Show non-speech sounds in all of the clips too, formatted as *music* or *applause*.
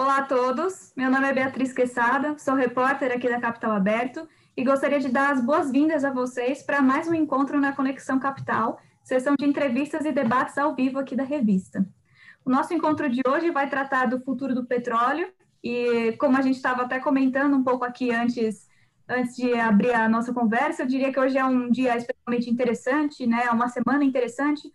Olá a todos, meu nome é Beatriz Quesada, sou repórter aqui da Capital Aberto e gostaria de dar as boas-vindas a vocês para mais um encontro na Conexão Capital, sessão de entrevistas e debates ao vivo aqui da revista. O nosso encontro de hoje vai tratar do futuro do petróleo e, como a gente estava até comentando um pouco aqui antes, antes de abrir a nossa conversa, eu diria que hoje é um dia especialmente interessante, né? É uma semana interessante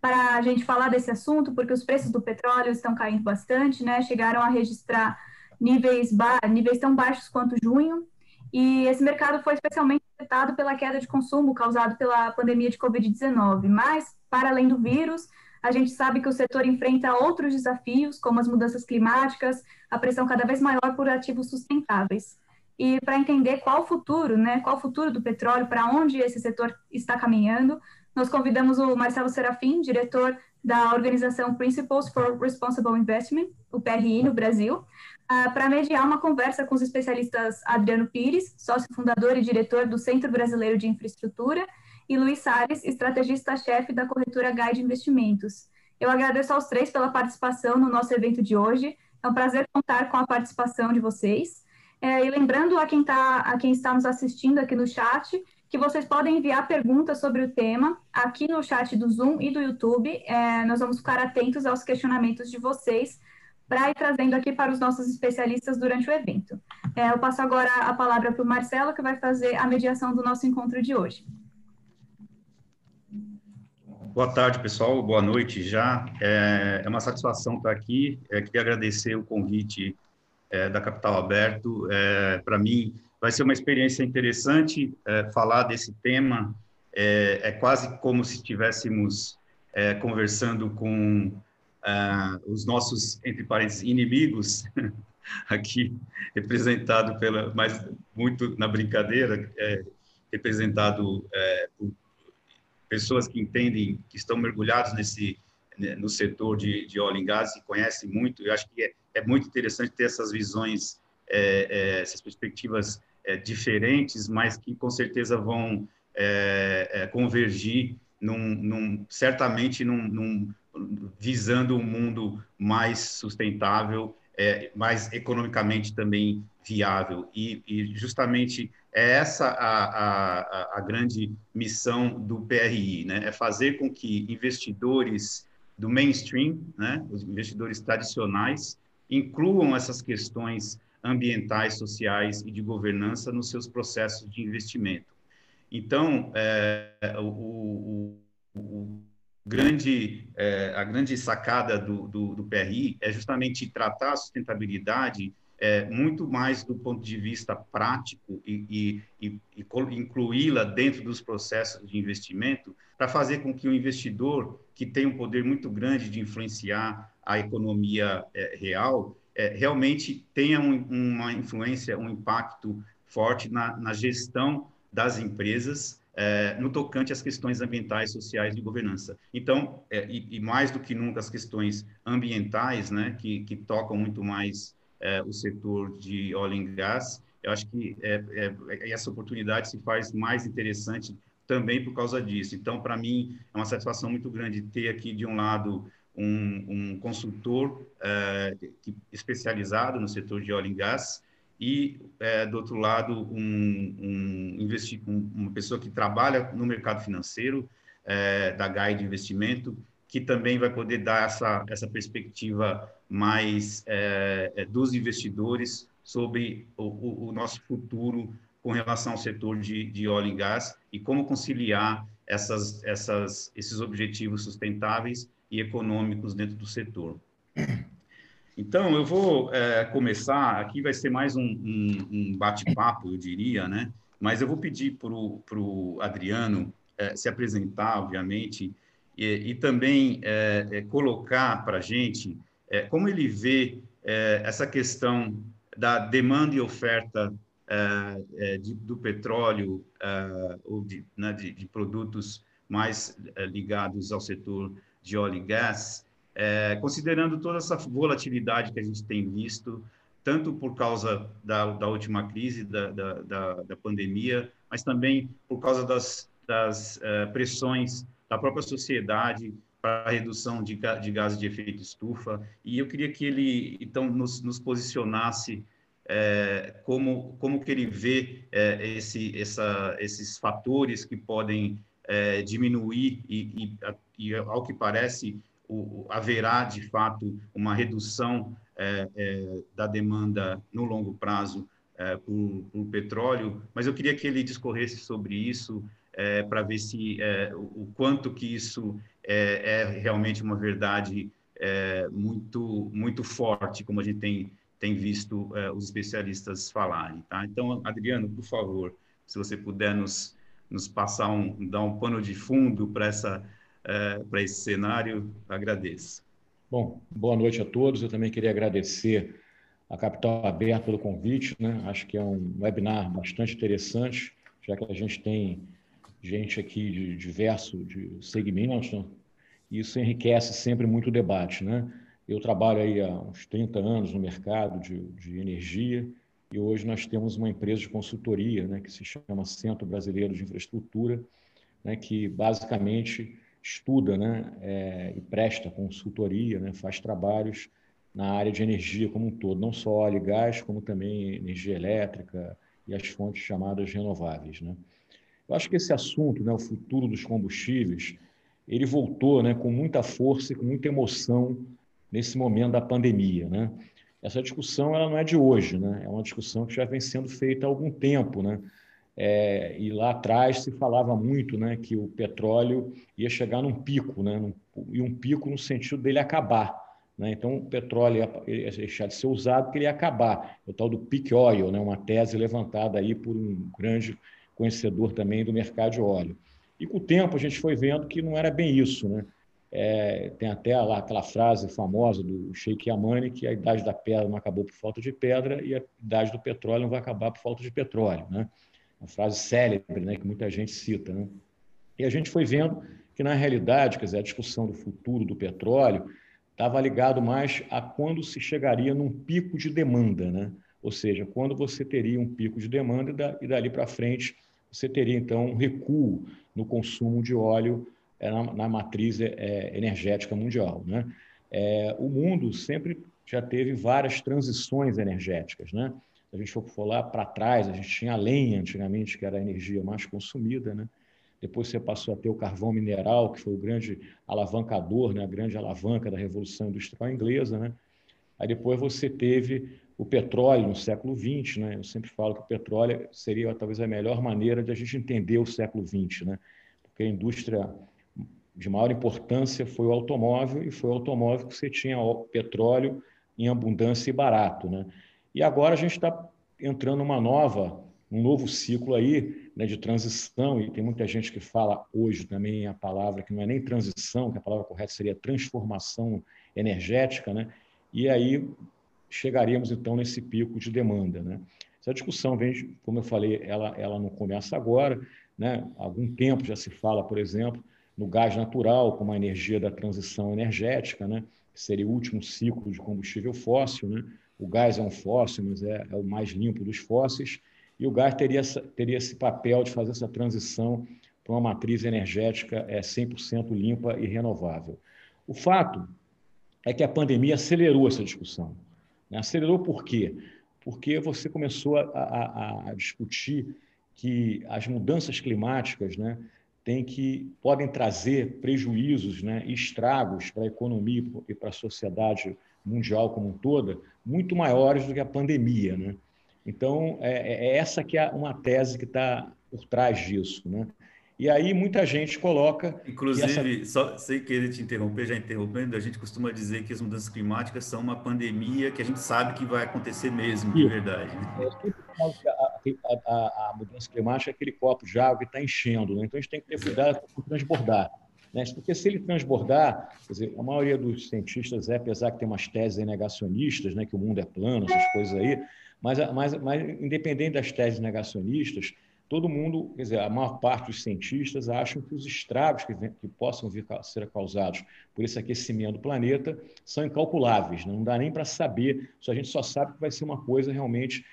para a gente falar desse assunto, porque os preços do petróleo estão caindo bastante, né? Chegaram a registrar níveis, níveis tão baixos quanto junho, e esse mercado foi especialmente afetado pela queda de consumo causado pela pandemia de Covid-19. Mas, para além do vírus, a gente sabe que o setor enfrenta outros desafios, como as mudanças climáticas, a pressão cada vez maior por ativos sustentáveis. E para entender qual o futuro, né, qual o futuro do petróleo, para onde esse setor está caminhando, nós convidamos o Marcelo Serafim, diretor da organização Principles for Responsible Investment, o PRI, no Brasil, uh, para mediar uma conversa com os especialistas Adriano Pires, sócio fundador e diretor do Centro Brasileiro de Infraestrutura, e Luiz Salles, estrategista-chefe da corretora Guide Investimentos. Eu agradeço aos três pela participação no nosso evento de hoje. É um prazer contar com a participação de vocês. É, e lembrando a quem, tá, a quem está nos assistindo aqui no chat, que vocês podem enviar perguntas sobre o tema aqui no chat do Zoom e do YouTube. É, nós vamos ficar atentos aos questionamentos de vocês para ir trazendo aqui para os nossos especialistas durante o evento. É, eu passo agora a palavra para o Marcelo, que vai fazer a mediação do nosso encontro de hoje. Boa tarde, pessoal. Boa noite já. É, é uma satisfação estar aqui. É, queria agradecer o convite é, da Capital Aberto. É, para mim, vai ser uma experiência interessante é, falar desse tema. É, é, quase como se estivéssemos conversando com uh, os nossos, entre parênteses, inimigos, *laughs* aqui representado pela, mas muito na brincadeira, é, representado é, por pessoas que entendem, que estão mergulhados nesse né, no setor de, de óleo e gás e conhecem muito. Eu acho que é, é muito interessante ter essas visões, é, é, essas perspectivas é, diferentes, mas que com certeza vão convergir num, num, certamente num, num, visando um mundo mais sustentável, é, mais economicamente também viável. E, e justamente é essa a, a, a, grande missão do PRI, né? é fazer com que investidores do mainstream, né? os investidores tradicionais, incluam essas questões ambientais, sociais e de governança nos seus processos de investimento. Então, é, o, o, o grande, é, a grande sacada do, do, do, PRI é justamente tratar a sustentabilidade é, muito mais do ponto de vista prático e, e, e, incluí-la dentro dos processos de investimento para fazer com que o investidor, que tem um poder muito grande de influenciar a economia é, real, é, realmente tenha um, uma influência, um impacto forte na, na gestão das empresas é, no tocante às questões ambientais, sociais e governança. Então, é, e, e, mais do que nunca as questões ambientais, né, que, que tocam muito mais é, o setor de óleo e gás, eu acho que é, é, é, essa oportunidade se faz mais interessante também por causa disso. Então, para mim, é uma satisfação muito grande ter aqui, de um lado, um, um consultor que, especializado no setor de óleo e gás, e, é, do outro lado, um, um, um, uma pessoa que trabalha no mercado financeiro, é, da Guide Investimento, que também vai poder dar essa, essa perspectiva mais é dos investidores sobre o, o, nosso futuro com relação ao setor de, de óleo e gás e como conciliar essas, essas, esses objetivos sustentáveis e econômicos dentro do setor. Então, eu vou é, começar, aqui vai ser mais um, um, um bate-papo, eu diria, né? Mas eu vou pedir para o Adriano é, se apresentar, obviamente, e, e também é, é colocar para a gente é, como ele vê é, essa questão da demanda e oferta de, do petróleo ou de, né, de, de, produtos mais ligados ao setor de óleo e gás, é, considerando toda essa volatilidade que a gente tem visto, tanto por causa da, da última crise, da, da, da, pandemia, mas também por causa das, das uh, pressões da própria sociedade para a redução de, de gases de efeito estufa. E eu queria que ele, então, nos, nos posicionasse é, como, como que ele vê é, esse, essa, esses fatores que podem é, diminuir e, e, e, ao que parece, o, haverá, de fato, uma redução é, é, da demanda no longo prazo é, por, por, petróleo, mas eu queria que ele discorresse sobre isso, para ver se o, o quanto que isso é, realmente uma verdade muito, muito forte, como a gente tem tem visto é, os especialistas falarem. Tá? Então, Adriano, por favor, se você puder nos, nos passar um, dar um pano de fundo para essa é, para esse cenário, agradeço. Bom, boa noite a todos. Eu também queria agradecer a Capital Aberta pelo convite. Né? Acho que é um webinar bastante interessante, já que a gente tem gente aqui de diversos de segmentos. Né? Isso enriquece sempre muito o debate. Né? Eu trabalho aí há uns 30 anos no mercado de, de energia e hoje nós temos uma empresa de consultoria né, que se chama Centro Brasileiro de Infraestrutura, né, que basicamente estuda né, é, e presta consultoria, né, faz trabalhos na área de energia como um todo, não só óleo e gás, como também energia elétrica e as fontes chamadas renováveis. Né? Eu acho que esse assunto, né, o futuro dos combustíveis, ele voltou né, com muita força e com muita emoção nesse momento da pandemia. Né? Essa discussão ela não é de hoje, né? é uma discussão que já vem sendo feita há algum tempo. Né? É, e lá atrás se falava muito né, que o petróleo ia chegar num pico, né, num, e um pico no sentido dele acabar. Né? Então, o petróleo ia, ia, deixar de ser usado porque ele ia acabar. O tal do peak oil, né, uma tese levantada aí por um grande conhecedor também do mercado de óleo. E com o tempo a gente foi vendo que não era bem isso. Né? É, tem até lá aquela frase famosa do Sheikh Yamani que a idade da pedra não acabou por falta de pedra e a idade do petróleo não vai acabar por falta de petróleo, né? Uma frase célebre, né, que muita gente cita, né? E a gente foi vendo que na realidade, quer dizer, a discussão do futuro do petróleo estava ligado mais a quando se chegaria num pico de demanda, né? Ou seja, quando você teria um pico de demanda e dali para frente você teria então um recuo no consumo de óleo na, na matriz é, energética mundial. Né? É, o mundo sempre já teve várias transições energéticas. Né? Se a gente for lá para trás, a gente tinha a lenha antigamente, que era a energia mais consumida. Né? Depois você passou a ter o carvão mineral, que foi o grande alavancador, né? a grande alavanca da Revolução Industrial Inglesa. Né? Aí depois você teve o petróleo no século XX. Né? Eu sempre falo que o petróleo seria talvez a melhor maneira de a gente entender o século XX, né? porque a indústria de maior importância foi o automóvel, e foi o automóvel que você tinha petróleo em abundância e barato. Né? E agora a gente está entrando numa nova, um novo ciclo aí né, de transição, e tem muita gente que fala hoje também a palavra que não é nem transição, que a palavra correta seria transformação energética, né? e aí chegaríamos então nesse pico de demanda. Né? Essa discussão vem, como eu falei, ela, ela não começa agora, né? há algum tempo já se fala, por exemplo, no gás natural como a energia da transição energética, né? que seria o último ciclo de combustível fóssil. Né? O gás é um fóssil, mas é, é o mais limpo dos fósseis, e o gás teria, essa, teria esse papel de fazer essa transição para uma matriz energética é, 100% limpa e renovável. O fato é que a pandemia acelerou essa discussão. Né? Acelerou por quê? Porque você começou a, a, a discutir que as mudanças climáticas, né, tem que podem trazer prejuízos, né, estragos para a economia e para a sociedade mundial como um toda muito maiores do que a pandemia, né? Então é, é essa que é uma tese que está por trás disso, né? E aí muita gente coloca. Inclusive, essa... só sem querer te interromper, já interrompendo, a gente costuma dizer que as mudanças climáticas são uma pandemia que a gente sabe que vai acontecer mesmo, de verdade. Né? A, a, a, mudança climática é aquele copo de água que está enchendo, né? então a gente tem que ter cuidado com transbordar. Né? Porque se ele transbordar, dizer, a maioria dos cientistas é, apesar que tem umas teses negacionistas, né, que o mundo é plano, essas coisas aí, mas, mas, mas independente das teses negacionistas, todo mundo, quer dizer, a maior parte dos cientistas acham que os estragos que, vem, que possam vir a ser causados por esse aquecimento do planeta são incalculáveis. Né? Não dá nem para saber, só a gente só sabe que vai ser uma coisa realmente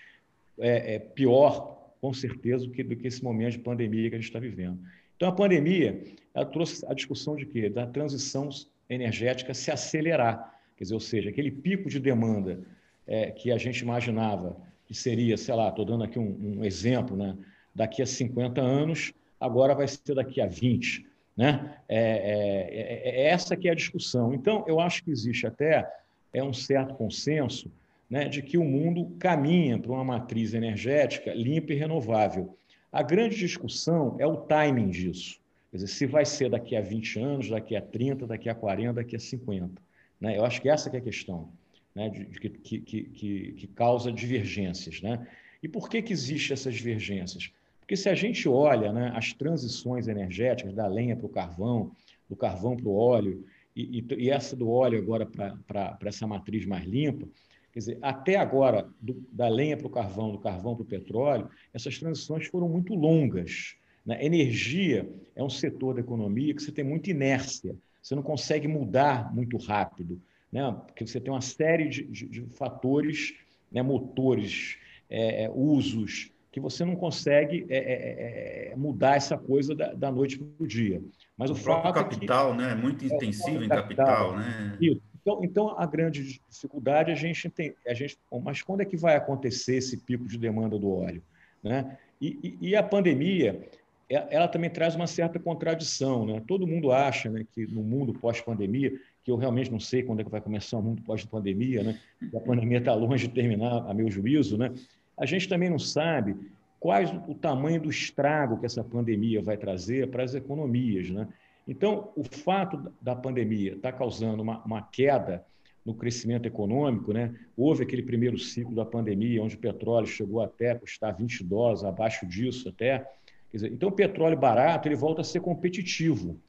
é, é, pior, com certeza, do que, do que esse momento de pandemia que a gente está vivendo. Então, a pandemia ela trouxe a discussão de quê? Da transição energética se acelerar. Quer dizer, ou seja, aquele pico de demanda é, que a gente imaginava que seria, sei lá, estou dando aqui um, um, exemplo, né? daqui a 50 anos, agora vai ser daqui a 20. Né? É, é, é, é essa que é a discussão. Então, eu acho que existe até é um certo consenso né, de que o mundo caminha para uma matriz energética limpa e renovável. A grande discussão é o timing disso. Quer dizer, se vai ser daqui a 20 anos, daqui a 30, daqui a 40, daqui a 50. Né? Eu acho que essa que é a questão, né? de, de, que, que, que, que, causa divergências. Né? E por que, que existem essas divergências? Porque se a gente olha né, as transições energéticas da lenha para o carvão, do carvão para o óleo, e, e, e, essa do óleo agora para essa matriz mais limpa, quer dizer, até agora, do, da lenha para o carvão, do carvão para o petróleo, essas transições foram muito longas. Né? Energia é um setor da economia que você tem muita inércia, você não consegue mudar muito rápido, né? porque você tem uma série de, de, de fatores, né? motores, é, é usos, que você não consegue é, é, é, é mudar essa coisa da, da noite para o dia. Mas o, o próprio capital, é que, né? Muito intensivo em capital, capital né? Então, então, a grande dificuldade a gente tem, a gente, mas quando é que vai acontecer esse pico de demanda do óleo, né? E, e, e a pandemia, ela também traz uma certa contradição, né? Todo mundo acha, né, que no mundo pós-pandemia, que eu realmente não sei quando é que vai começar o mundo pós-pandemia, né? A pandemia está longe de terminar, a meu juízo, né? a gente também não sabe quais o tamanho do estrago que essa pandemia vai trazer para as economias. Né? Então, o fato da pandemia estar tá causando uma, uma queda no crescimento econômico, né? houve aquele primeiro ciclo da pandemia, onde o petróleo chegou até custar 20 dólares, abaixo disso até. Dizer, então, o petróleo barato ele volta a ser competitivo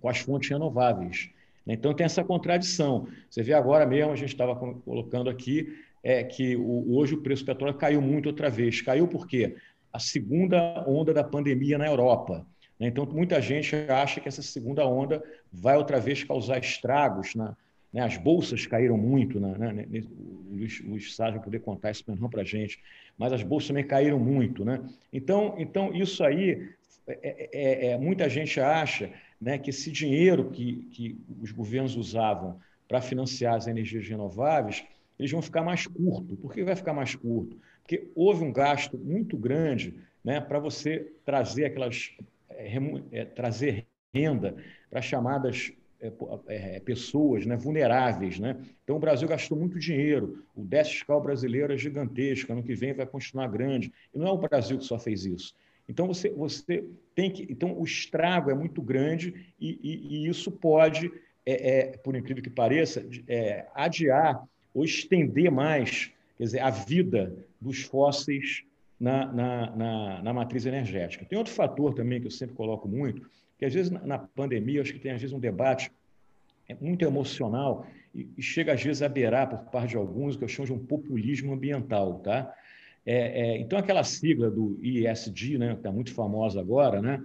com as fontes renováveis. Né? Então, tem essa contradição. Você vê agora mesmo, a gente estava colocando aqui, é que o, hoje o preço do petróleo caiu muito outra vez. Caiu por quê? A segunda onda da pandemia na Europa. Né? Então, muita gente acha que essa segunda onda vai outra vez causar estragos. Na, né? As bolsas caíram muito. Né? né? O Luiz, Luiz Sá vai poder contar isso para a gente. Mas as bolsas também caíram muito. Né? Então, então, isso aí, é, é, é, é muita gente acha né, que esse dinheiro que, que os governos usavam para financiar as energias renováveis eles vão ficar mais curto. Por que vai ficar mais curto? Porque houve um gasto muito grande né, para você trazer aquelas é, é, trazer renda para chamadas é, é, pessoas né, vulneráveis. Né? Então, o Brasil gastou muito dinheiro, o déficit fiscal brasileiro é gigantesco, ano que vem vai continuar grande. E não é o Brasil que só fez isso. Então, você, você tem que. Então, o estrago é muito grande e, e, e isso pode, é, é, por incrível que pareça, adiar ou estender mais quer dizer, a vida dos fósseis na, na, na, na, matriz energética. Tem outro fator também que eu sempre coloco muito, que às vezes na, pandemia, acho que tem às vezes um debate é muito emocional e, e, chega às vezes a beirar por parte de alguns o que eu chamo de um populismo ambiental, tá? É, é, então aquela sigla do ISD, né, que está muito famosa agora, né,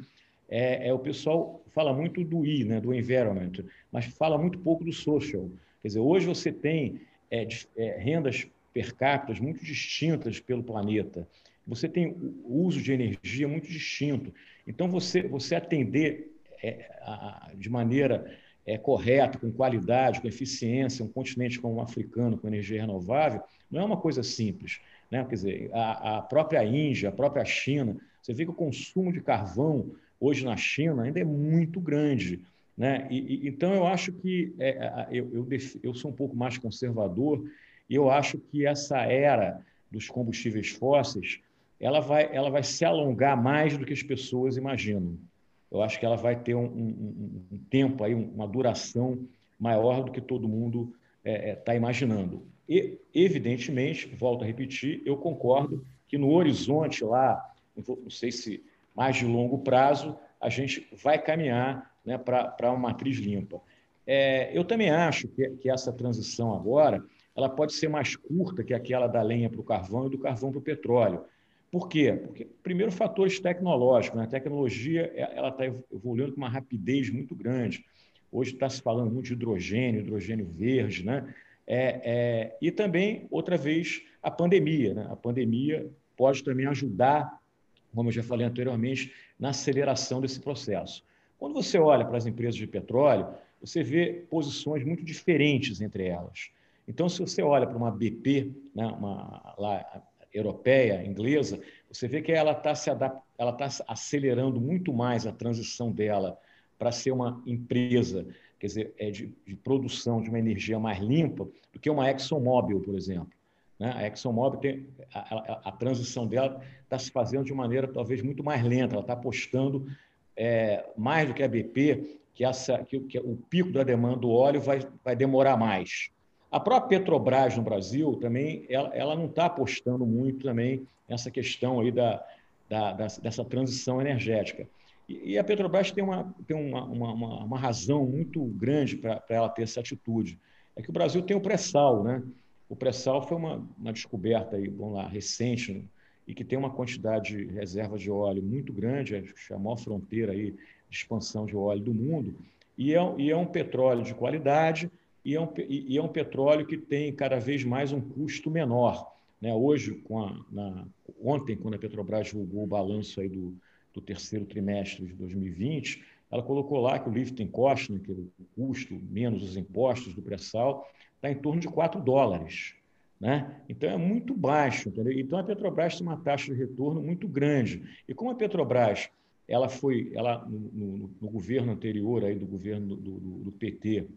é, é, o pessoal fala muito do I, né, do environment, mas fala muito pouco do social. Quer dizer, hoje você tem é, é, rendas per capita muito distintas pelo planeta. Você tem o uso de energia muito distinto. Então, você, você atender é, a, de maneira é, correta, com qualidade, com eficiência, um continente como o africano, com energia renovável, não é uma coisa simples. Né? Quer dizer, a, a própria Índia, a própria China, você vê que o consumo de carvão hoje na China ainda é muito grande. Né? E, e, então, eu acho que é, eu, eu, eu, sou um pouco mais conservador e eu acho que essa era dos combustíveis fósseis ela vai, ela vai se alongar mais do que as pessoas imaginam. Eu acho que ela vai ter um, um, um tempo, aí, uma duração maior do que todo mundo está é, é, tá imaginando. E, evidentemente, volto a repetir, eu concordo que no horizonte lá, não sei se mais de longo prazo, a gente vai caminhar né, para uma matriz limpa. É, eu também acho que, que, essa transição agora ela pode ser mais curta que aquela da lenha para o carvão e do carvão para o petróleo. Por quê? Porque, primeiro, fatores tecnológicos. Né? A tecnologia ela está evoluindo com uma rapidez muito grande. Hoje está se falando muito de hidrogênio, hidrogênio verde, né? É, é, e também, outra vez, a pandemia. Né? A pandemia pode também ajudar como eu já falei anteriormente, na aceleração desse processo. Quando você olha para as empresas de petróleo, você vê posições muito diferentes entre elas. Então, se você olha para uma BP, né, uma lá, europeia, inglesa, você vê que ela está se ela está acelerando muito mais a transição dela para ser uma empresa, quer dizer, é de, de, produção de uma energia mais limpa do que uma ExxonMobil, por exemplo. Né? A ExxonMobil tem a, a, a transição dela está se fazendo de maneira talvez muito mais lenta. Ela está apostando é, mais do que a BP que, essa, que, que o pico da demanda do óleo vai, vai demorar mais. A própria Petrobras no Brasil também, ela, ela não está apostando muito também nessa questão aí da, da, da dessa transição energética. E, e, a Petrobras tem, uma, tem uma, uma, uma razão muito grande para ela ter essa atitude. É que o Brasil tem o pré-sal, né? O pré-sal foi uma, uma descoberta aí, vamos lá, recente, né? e que tem uma quantidade de reserva de óleo muito grande, acho que é a maior fronteira aí de expansão de óleo do mundo, e é, e é um petróleo de qualidade, e é, um, e é um petróleo que tem cada vez mais um custo menor. Né? Hoje, com a, na, ontem, quando a Petrobras divulgou o balanço aí do, do terceiro trimestre de 2020, ela colocou lá que o lifting cost, né, que é o custo menos os impostos do pré-sal, está em torno de 4 dólares. Né? Então é muito baixo. Entendeu? Então a Petrobras tem uma taxa de retorno muito grande. E como a Petrobras ela foi, ela no, no, no governo anterior aí do governo do, do, do PT,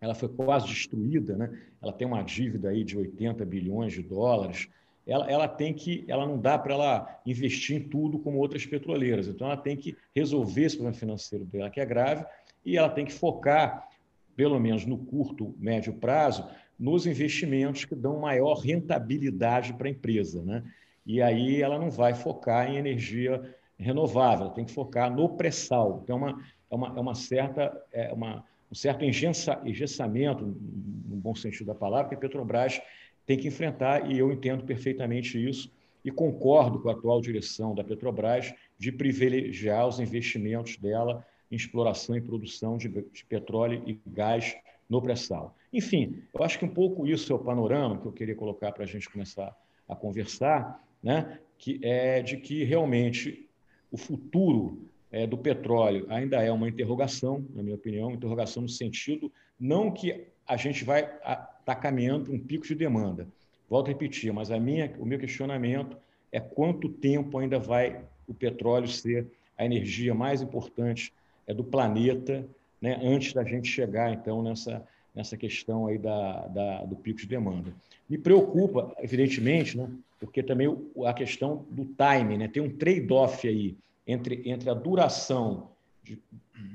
ela foi quase destruída, né? Ela tem uma dívida aí de 80 bilhões de dólares. Ela, ela tem que, ela não dá para ela investir em tudo como outras petroleiras. Então ela tem que resolver esse problema financeiro dela que é grave e ela tem que focar, pelo menos no curto, médio prazo, nos investimentos que dão maior rentabilidade para a empresa, né? E aí ela não vai focar em energia renovável, ela tem que focar no pré-sal. Então é uma, é uma, é uma certa é uma um certo engessamento, no bom sentido da palavra, que a Petrobras tem que enfrentar, e eu entendo perfeitamente isso, e concordo com a atual direção da Petrobras de privilegiar os investimentos dela em exploração e produção de, de petróleo e gás no pré-sal. Enfim, eu acho que um pouco isso é o panorama que eu queria colocar para a gente começar a conversar, né? que é de que realmente o futuro é, do petróleo ainda é uma interrogação, na minha opinião, interrogação no sentido não que a gente vai estar tá caminhando para um pico de demanda. Volto a repetir, mas a minha, o meu questionamento é quanto tempo ainda vai o petróleo ser a energia mais importante é, do planeta, né, antes da gente chegar, então, nessa, nessa questão aí da, da, do pico de demanda. Me preocupa, evidentemente, né, porque também a questão do time, né, tem um trade-off aí entre, entre a duração de,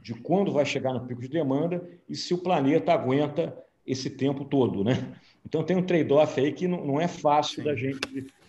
de quando vai chegar no pico de demanda e se o planeta aguenta esse tempo todo, né? Então tem um trade-off aí que não, não é fácil Sim. da gente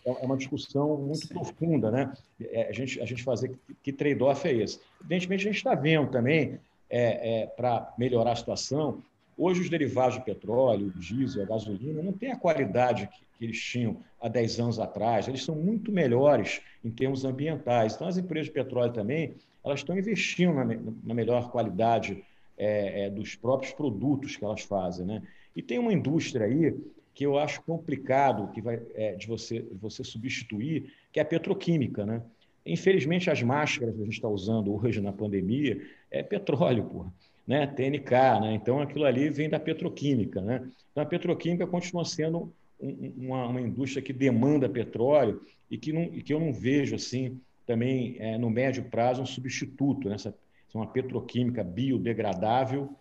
é uma discussão muito Sim. profunda, né? É, a, gente, a gente fazer que, que trade-off é esse. Evidentemente, a gente está vendo também, é, é, para melhorar a situação, hoje os derivados de petróleo, o diesel, a gasolina, não têm a qualidade que, que eles tinham há 10 anos atrás, eles são muito melhores em termos ambientais. Então, as empresas de petróleo também, elas estão investindo na, na melhor qualidade é, é, dos próprios produtos que elas fazem. Né? E tem uma indústria aí que eu acho complicado que vai, é, de você, você substituir, que é a petroquímica. Né? Infelizmente, as máscaras que a gente está usando hoje na pandemia é petróleo, porra. Né, TNK, né? então aquilo ali vem da petroquímica. Né? Então a petroquímica continua sendo uma, uma, indústria que demanda petróleo e que, não, e que eu não vejo assim também é, no médio prazo um substituto nessa é uma petroquímica biodegradável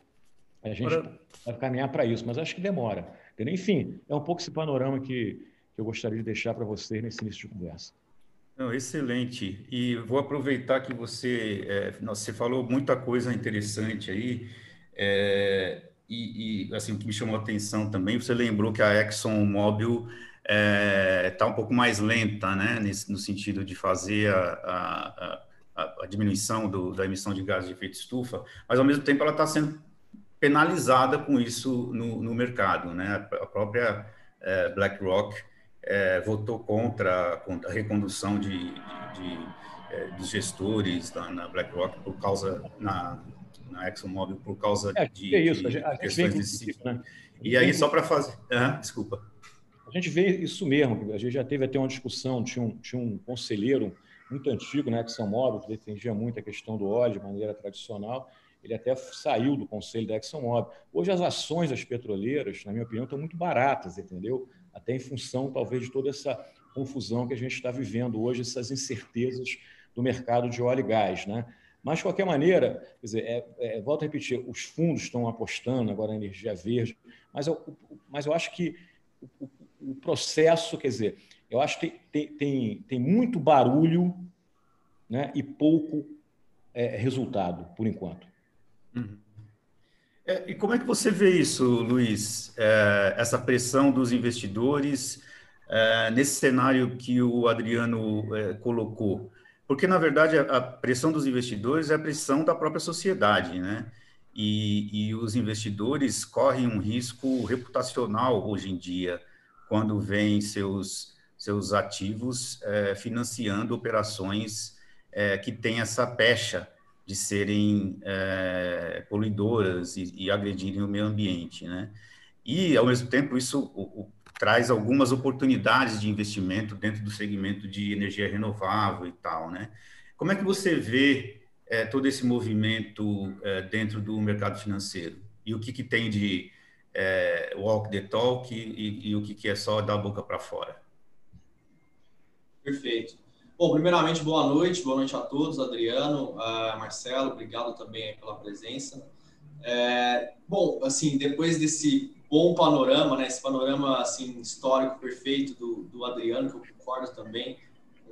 a gente Ora... vai caminhar para isso mas acho que demora entendeu? enfim é um pouco esse panorama que, que eu gostaria de deixar para vocês nesse início de conversa não, excelente. E vou aproveitar que você, é, você falou muita coisa interessante aí. É, e, e, assim, o que me chamou a atenção também, você lembrou que a ExxonMobil está é, tá um pouco mais lenta, né, nesse, no sentido de fazer a, a, a, a diminuição do, da emissão de gases de efeito estufa, mas ao mesmo tempo ela está sendo penalizada com isso no, no mercado, né, a própria é, BlackRock é, votou contra, contra, a recondução de, de, de é, dos gestores da, na BlackRock por causa na na ExxonMobil por causa é, de, é isso. De a gente, questões desse tipo. Né? E aí, só para fazer. Ah, desculpa. A gente vê isso mesmo, a gente já teve até uma discussão, tinha um, tinha um conselheiro muito antigo, né, ExxonMobil, que defendia muito a questão do óleo de maneira tradicional, ele até saiu do conselho da ExxonMobil. Hoje as ações das petroleiras, na minha opinião, estão muito baratas, entendeu? Até em função, talvez, de toda essa confusão que a gente está vivendo hoje, essas incertezas do mercado de óleo e gás, né? Mas, de qualquer maneira, quer dizer, é, é, volto a repetir, os fundos estão apostando agora na energia verde, mas eu, mas eu acho que o, o processo, quer dizer, eu acho que tem, tem, tem muito barulho né, e pouco é, resultado, por enquanto. Uhum. É, e como é que você vê isso, Luiz? É, essa pressão dos investidores é, nesse cenário que o Adriano é, colocou? Porque, na verdade, a, pressão dos investidores é a pressão da própria sociedade, né? E, e os investidores correm um risco reputacional hoje em dia, quando veem seus, seus ativos é, financiando operações é, que têm essa pecha de serem é, poluidoras e, e, agredirem o meio ambiente, né? E, ao mesmo tempo, isso traz algumas oportunidades de investimento dentro do segmento de energia renovável e tal, né? Como é que você vê é, todo esse movimento é, dentro do mercado financeiro? E o que, que tem de é, walk the talk e, e o que, que é só dar a boca para fora? Perfeito. Bom, primeiramente, boa noite, boa noite a todos, Adriano, uh, Marcelo, obrigado também pela presença. Bom, assim, depois desse bom panorama, né, esse panorama assim histórico perfeito do, do Adriano, que eu concordo também com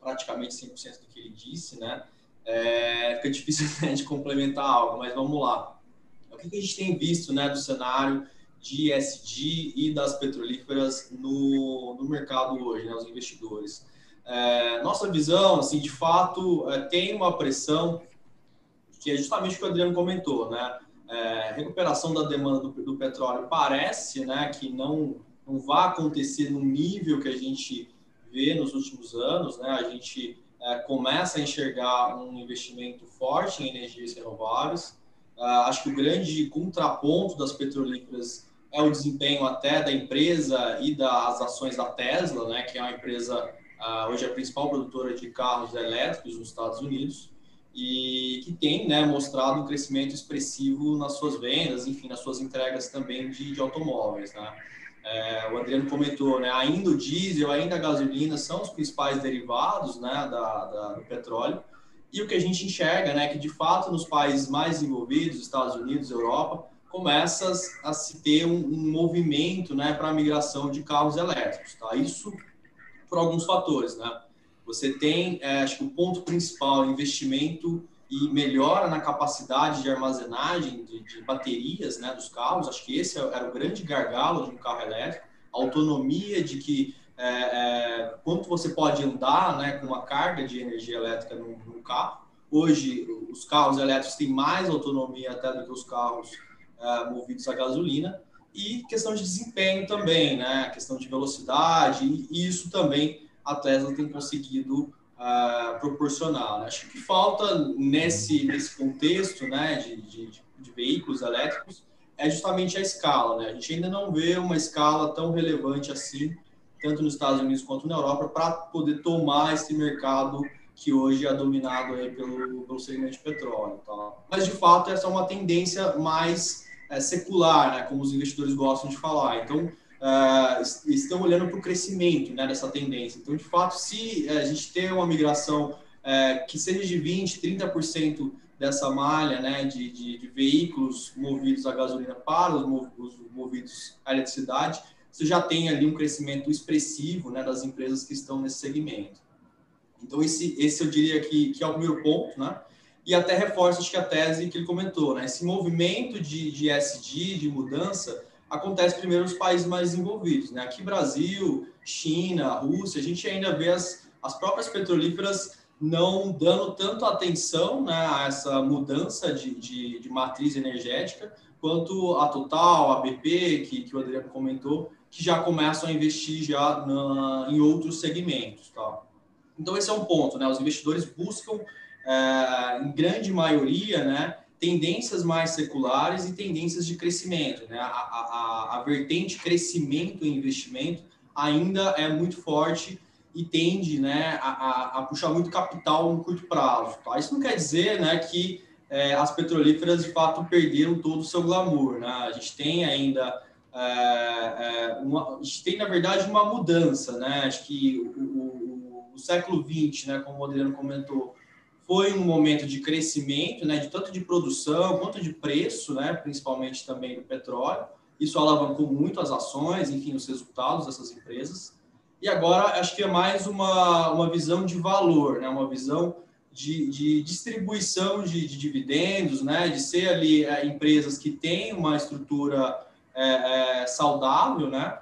praticamente 100% do que ele disse, né, é, fica difícil *laughs* né, de complementar algo, mas vamos lá. O que a gente tem visto, né, do cenário de ESG e das petrolíferas no, no mercado hoje, né, os investidores? É, nossa visão, assim, de fato, é, tem uma pressão que é justamente o que o Adriano comentou, né? É, recuperação da demanda do, do, petróleo parece, né, que não não vai acontecer no nível que a gente vê nos últimos anos, né? A gente é, começa a enxergar um investimento forte em energias renováveis. É, acho que o grande contraponto das petrolíferas é o desempenho até da empresa e das ações da Tesla, né, que é uma empresa uh, hoje é a principal produtora de carros elétricos nos Estados Unidos e que tem né, mostrado um crescimento expressivo nas suas vendas, enfim, nas suas entregas também de, de automóveis. Né? É, o Adriano comentou, né, ainda o diesel, ainda a gasolina são os principais derivados né, da, da, do petróleo, e o que a gente enxerga né, é que, de fato, nos países mais envolvidos, Estados Unidos, Europa, começa a se ter um, um movimento né, para a migração de carros elétricos. Tá? Isso por alguns fatores, né? Você tem, é, acho que o ponto principal, investimento e melhora na capacidade de armazenagem de, de, baterias, né, dos carros. Acho que esse era o grande gargalo de um carro elétrico, a autonomia de que é, é, quanto você pode andar, né, com uma carga de energia elétrica no, no carro. Hoje, os carros elétricos têm mais autonomia até do que os carros é, movidos a gasolina e questão de desempenho também, né? Questão de velocidade, e isso também a Tesla tem conseguido uh, proporcionar. Né? Acho que falta nesse, nesse contexto né, de, de, de, veículos elétricos é justamente a escala. Né? A gente ainda não vê uma escala tão relevante assim, tanto nos Estados Unidos quanto na Europa, para poder tomar esse mercado que hoje é dominado aí pelo, pelo segmento de petróleo. Tá? Mas, de fato, essa é uma tendência mais é, secular, né, como os investidores gostam de falar. Então, uh, estão olhando para o crescimento né, dessa tendência. Então, de fato, se a gente ter uma migração uh, que seja de 20%, 30% dessa malha né, de, de, de, veículos movidos a gasolina para os, os movidos à eletricidade, você já tem ali um crescimento expressivo né, das empresas que estão nesse segmento. Então, esse, esse eu diria que, que é o primeiro ponto, né? e até reforça acho que a tese que ele comentou, né? Esse movimento de, de SD, de mudança, acontece primeiro nos países mais desenvolvidos, né? Aqui Brasil, China, Rússia, a gente ainda vê as, as próprias petrolíferas não dando tanto atenção né, a essa mudança de, de, de, matriz energética, quanto a Total, a BP, que, que o Adriano comentou, que já começam a investir já na, em outros segmentos. Tá? Então, esse é um ponto, né? Os investidores buscam é, em grande maioria, né, tendências mais seculares e tendências de crescimento. Né? A, a, a vertente crescimento e investimento ainda é muito forte e tende né, a, a, puxar muito capital no curto prazo. Tá? Isso não quer dizer né, que é, as petrolíferas de fato perderam todo o seu glamour. Né? A gente tem ainda é, é, uma, a gente tem na verdade uma mudança. Né? Acho que o, o, o século XX, né, como o Adriano comentou, foi um momento de crescimento, né, de tanto de produção quanto de preço, né, principalmente também do petróleo. Isso alavancou muito as ações, enfim, os resultados dessas empresas. E agora acho que é mais uma, uma visão de valor, né, uma visão de, de distribuição de, de, dividendos, né, de ser ali é, empresas que têm uma estrutura é, é, saudável, né,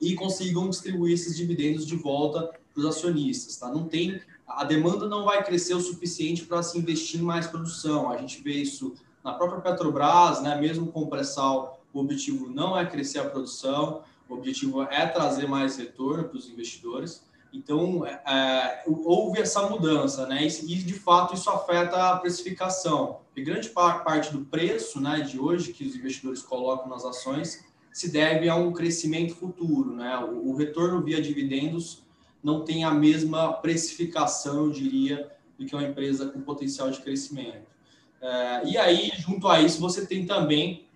e consigam distribuir esses dividendos de volta para os acionistas. Tá? Não tem a demanda não vai crescer o suficiente para se investir em mais produção. A gente vê isso na própria Petrobras, né? mesmo com o pré-sal, o objetivo não é crescer a produção, o objetivo é trazer mais retorno para os investidores. Então, é, é houve essa mudança, né? E, de fato, isso afeta a precificação. E grande parte do preço né, de hoje que os investidores colocam nas ações se deve a um crescimento futuro, né? O, o retorno via dividendos não tem a mesma precificação, eu diria, do que uma empresa com potencial de crescimento. É, e aí, junto a isso, você tem também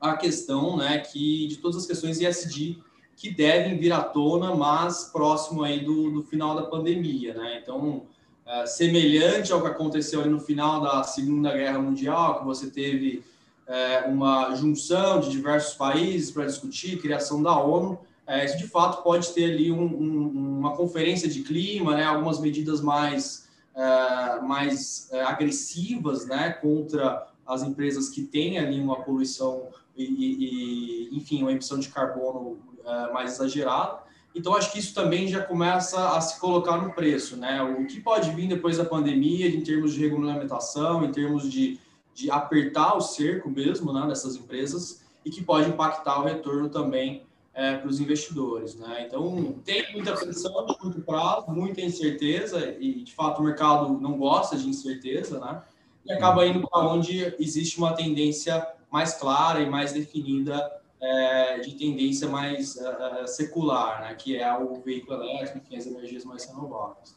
a questão né, que, de todas as questões ESG que devem vir à tona, mas próximo aí do, do final da pandemia. Né? Então, é, semelhante ao que aconteceu ali no final da Segunda Guerra Mundial, que você teve é, uma junção de diversos países para discutir a criação da ONU, é, isso de fato pode ter ali um, um, uma conferência de clima, né, algumas medidas mais, é, mais é, agressivas né, contra as empresas que têm ali uma poluição e, e enfim, uma emissão de carbono é, mais exagerada. Então, acho que isso também já começa a se colocar no preço, né? O que pode vir depois da pandemia, em termos de regulamentação, em termos de, de apertar o cerco mesmo né, dessas empresas, e que pode impactar o retorno também é, para os investidores. Né? Então, tem muita pressão de curto prazo, muita incerteza, e de fato o mercado não gosta de incerteza, né? e acaba indo para onde existe uma tendência mais clara e mais definida é, de tendência mais uh, secular, né? que é o veículo elétrico, enfim, as energias mais renováveis.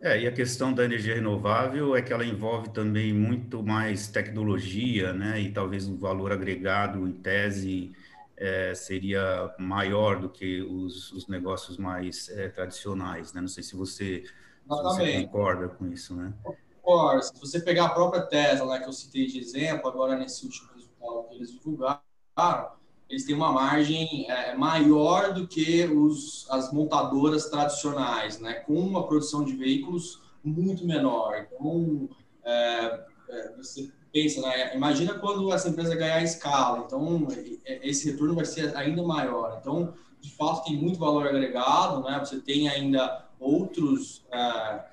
É, e a questão da energia renovável é que ela envolve também muito mais tecnologia, né, e talvez um valor agregado em tese é, seria maior do que os, os negócios mais é, tradicionais, né? Não sei se você, se você, concorda com isso, né? Concordo. Se você pegar a própria Tesla, né, que eu citei de exemplo, agora nesse último resultado que eles divulgaram, eles têm uma margem é, maior do que os, as montadoras tradicionais, né? Com uma produção de veículos muito menor. Então, é, é você pensa, né? Imagina quando essa empresa ganhar escala, então esse retorno vai ser ainda maior. Então, de fato, tem muito valor agregado, né? Você tem ainda outros é,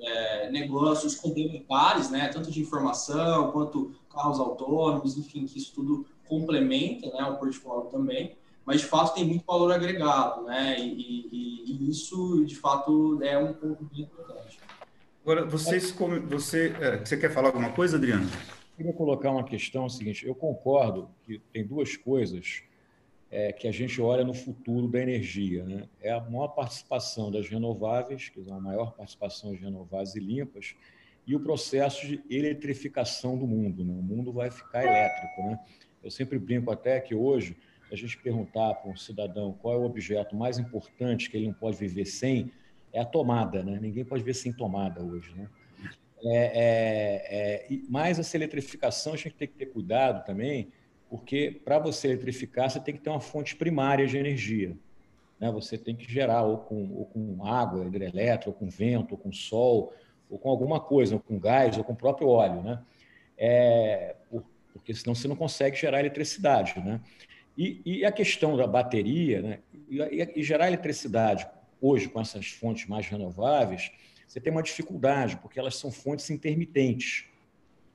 é, negócios complementares, né? Tanto de informação quanto carros autônomos, enfim, que isso tudo complementa, né? O portfólio também. Mas de fato tem muito valor agregado, né? E, e, e isso de fato é um ponto bem importante. Agora, vocês, você, é, você quer falar alguma coisa, Adriano? Queria colocar uma questão seguinte: eu concordo que tem duas coisas é, que a gente olha no futuro da energia. Né? É a maior participação das renováveis, que é a maior participação de renováveis e limpas, e o processo de eletrificação do mundo. Né? O mundo vai ficar elétrico. Né? Eu sempre brinco até que hoje, a gente perguntar para um cidadão qual é o objeto mais importante que ele não pode viver sem, é a tomada. Né? Ninguém pode viver sem tomada hoje. Né? É, é, é, mas essa eletrificação a gente tem que ter cuidado também, porque para você eletrificar, você tem que ter uma fonte primária de energia. Né? Você tem que gerar ou com, ou com água hidrelétrica, ou com vento, ou com sol, ou com alguma coisa, ou com gás, ou com o próprio óleo. Né? É, porque senão você não consegue gerar eletricidade. Né? E, e a questão da bateria, né? e, e gerar eletricidade hoje com essas fontes mais renováveis, você tem uma dificuldade, porque elas são fontes intermitentes.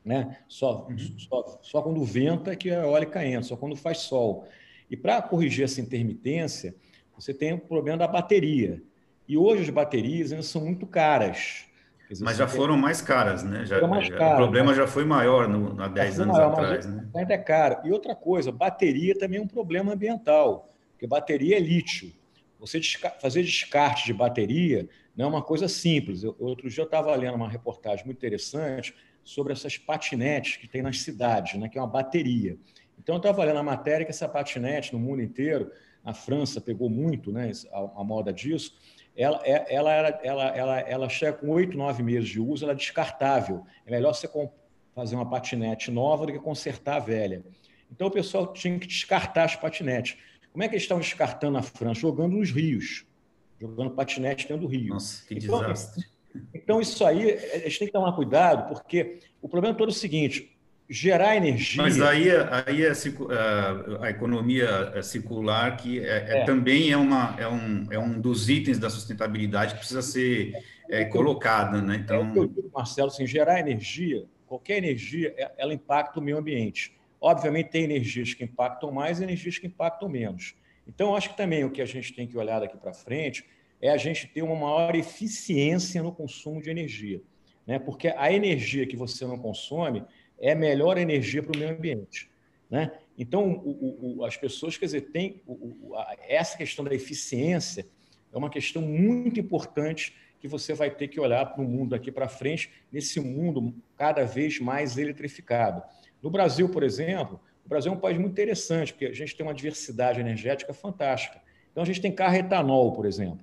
Né? Só, uhum. só, só quando venta é que a eólica entra, só quando faz sol. E para corrigir essa intermitência, você tem o problema da bateria. E hoje as baterias ainda são muito caras. Dizer, Mas já foram mais caras, né? Já, mais o problema já foi maior no, há 10 anos maior, atrás. Né? Ainda é caro. E outra coisa, bateria também é um problema ambiental, porque bateria é lítio. Você fazer descarte de bateria não é uma coisa simples. Eu, outro dia eu estava lendo uma reportagem muito interessante sobre essas patinetes que tem nas cidades, né, que é uma bateria. Então, eu estava lendo a matéria que essa patinete no mundo inteiro, na França pegou muito né, a, a moda disso, ela, é, ela, ela, ela, ela chega com oito, nove meses de uso, ela é descartável. É melhor você fazer uma patinete nova do que consertar a velha. Então, o pessoal tinha que descartar as patinetes. Como é que eles estão descartando na França? Jogando nos rios, jogando patinete dentro do rio. Nossa, que então, desastre. Então, isso aí, a gente tem que tomar cuidado, porque o problema todo é o seguinte: gerar energia. Mas aí, aí é a economia circular, que é, é. também é, uma, é, um, é um dos itens da sustentabilidade que precisa ser é, colocada. Né? Então... É o que eu digo, Marcelo, assim, gerar energia, qualquer energia, ela impacta o meio ambiente. Obviamente, tem energias que impactam mais e energias que impactam menos. Então, acho que também o que a gente tem que olhar daqui para frente é a gente ter uma maior eficiência no consumo de energia. Né? Porque a energia que você não consome é melhor energia para o meio ambiente. Né? Então, o, o, as pessoas, quer dizer, têm o, a, essa questão da eficiência é uma questão muito importante que você vai ter que olhar para o mundo daqui para frente, nesse mundo cada vez mais eletrificado. No Brasil, por exemplo, o Brasil é um país muito interessante, porque a gente tem uma diversidade energética fantástica. Então, a gente tem carro etanol, por exemplo.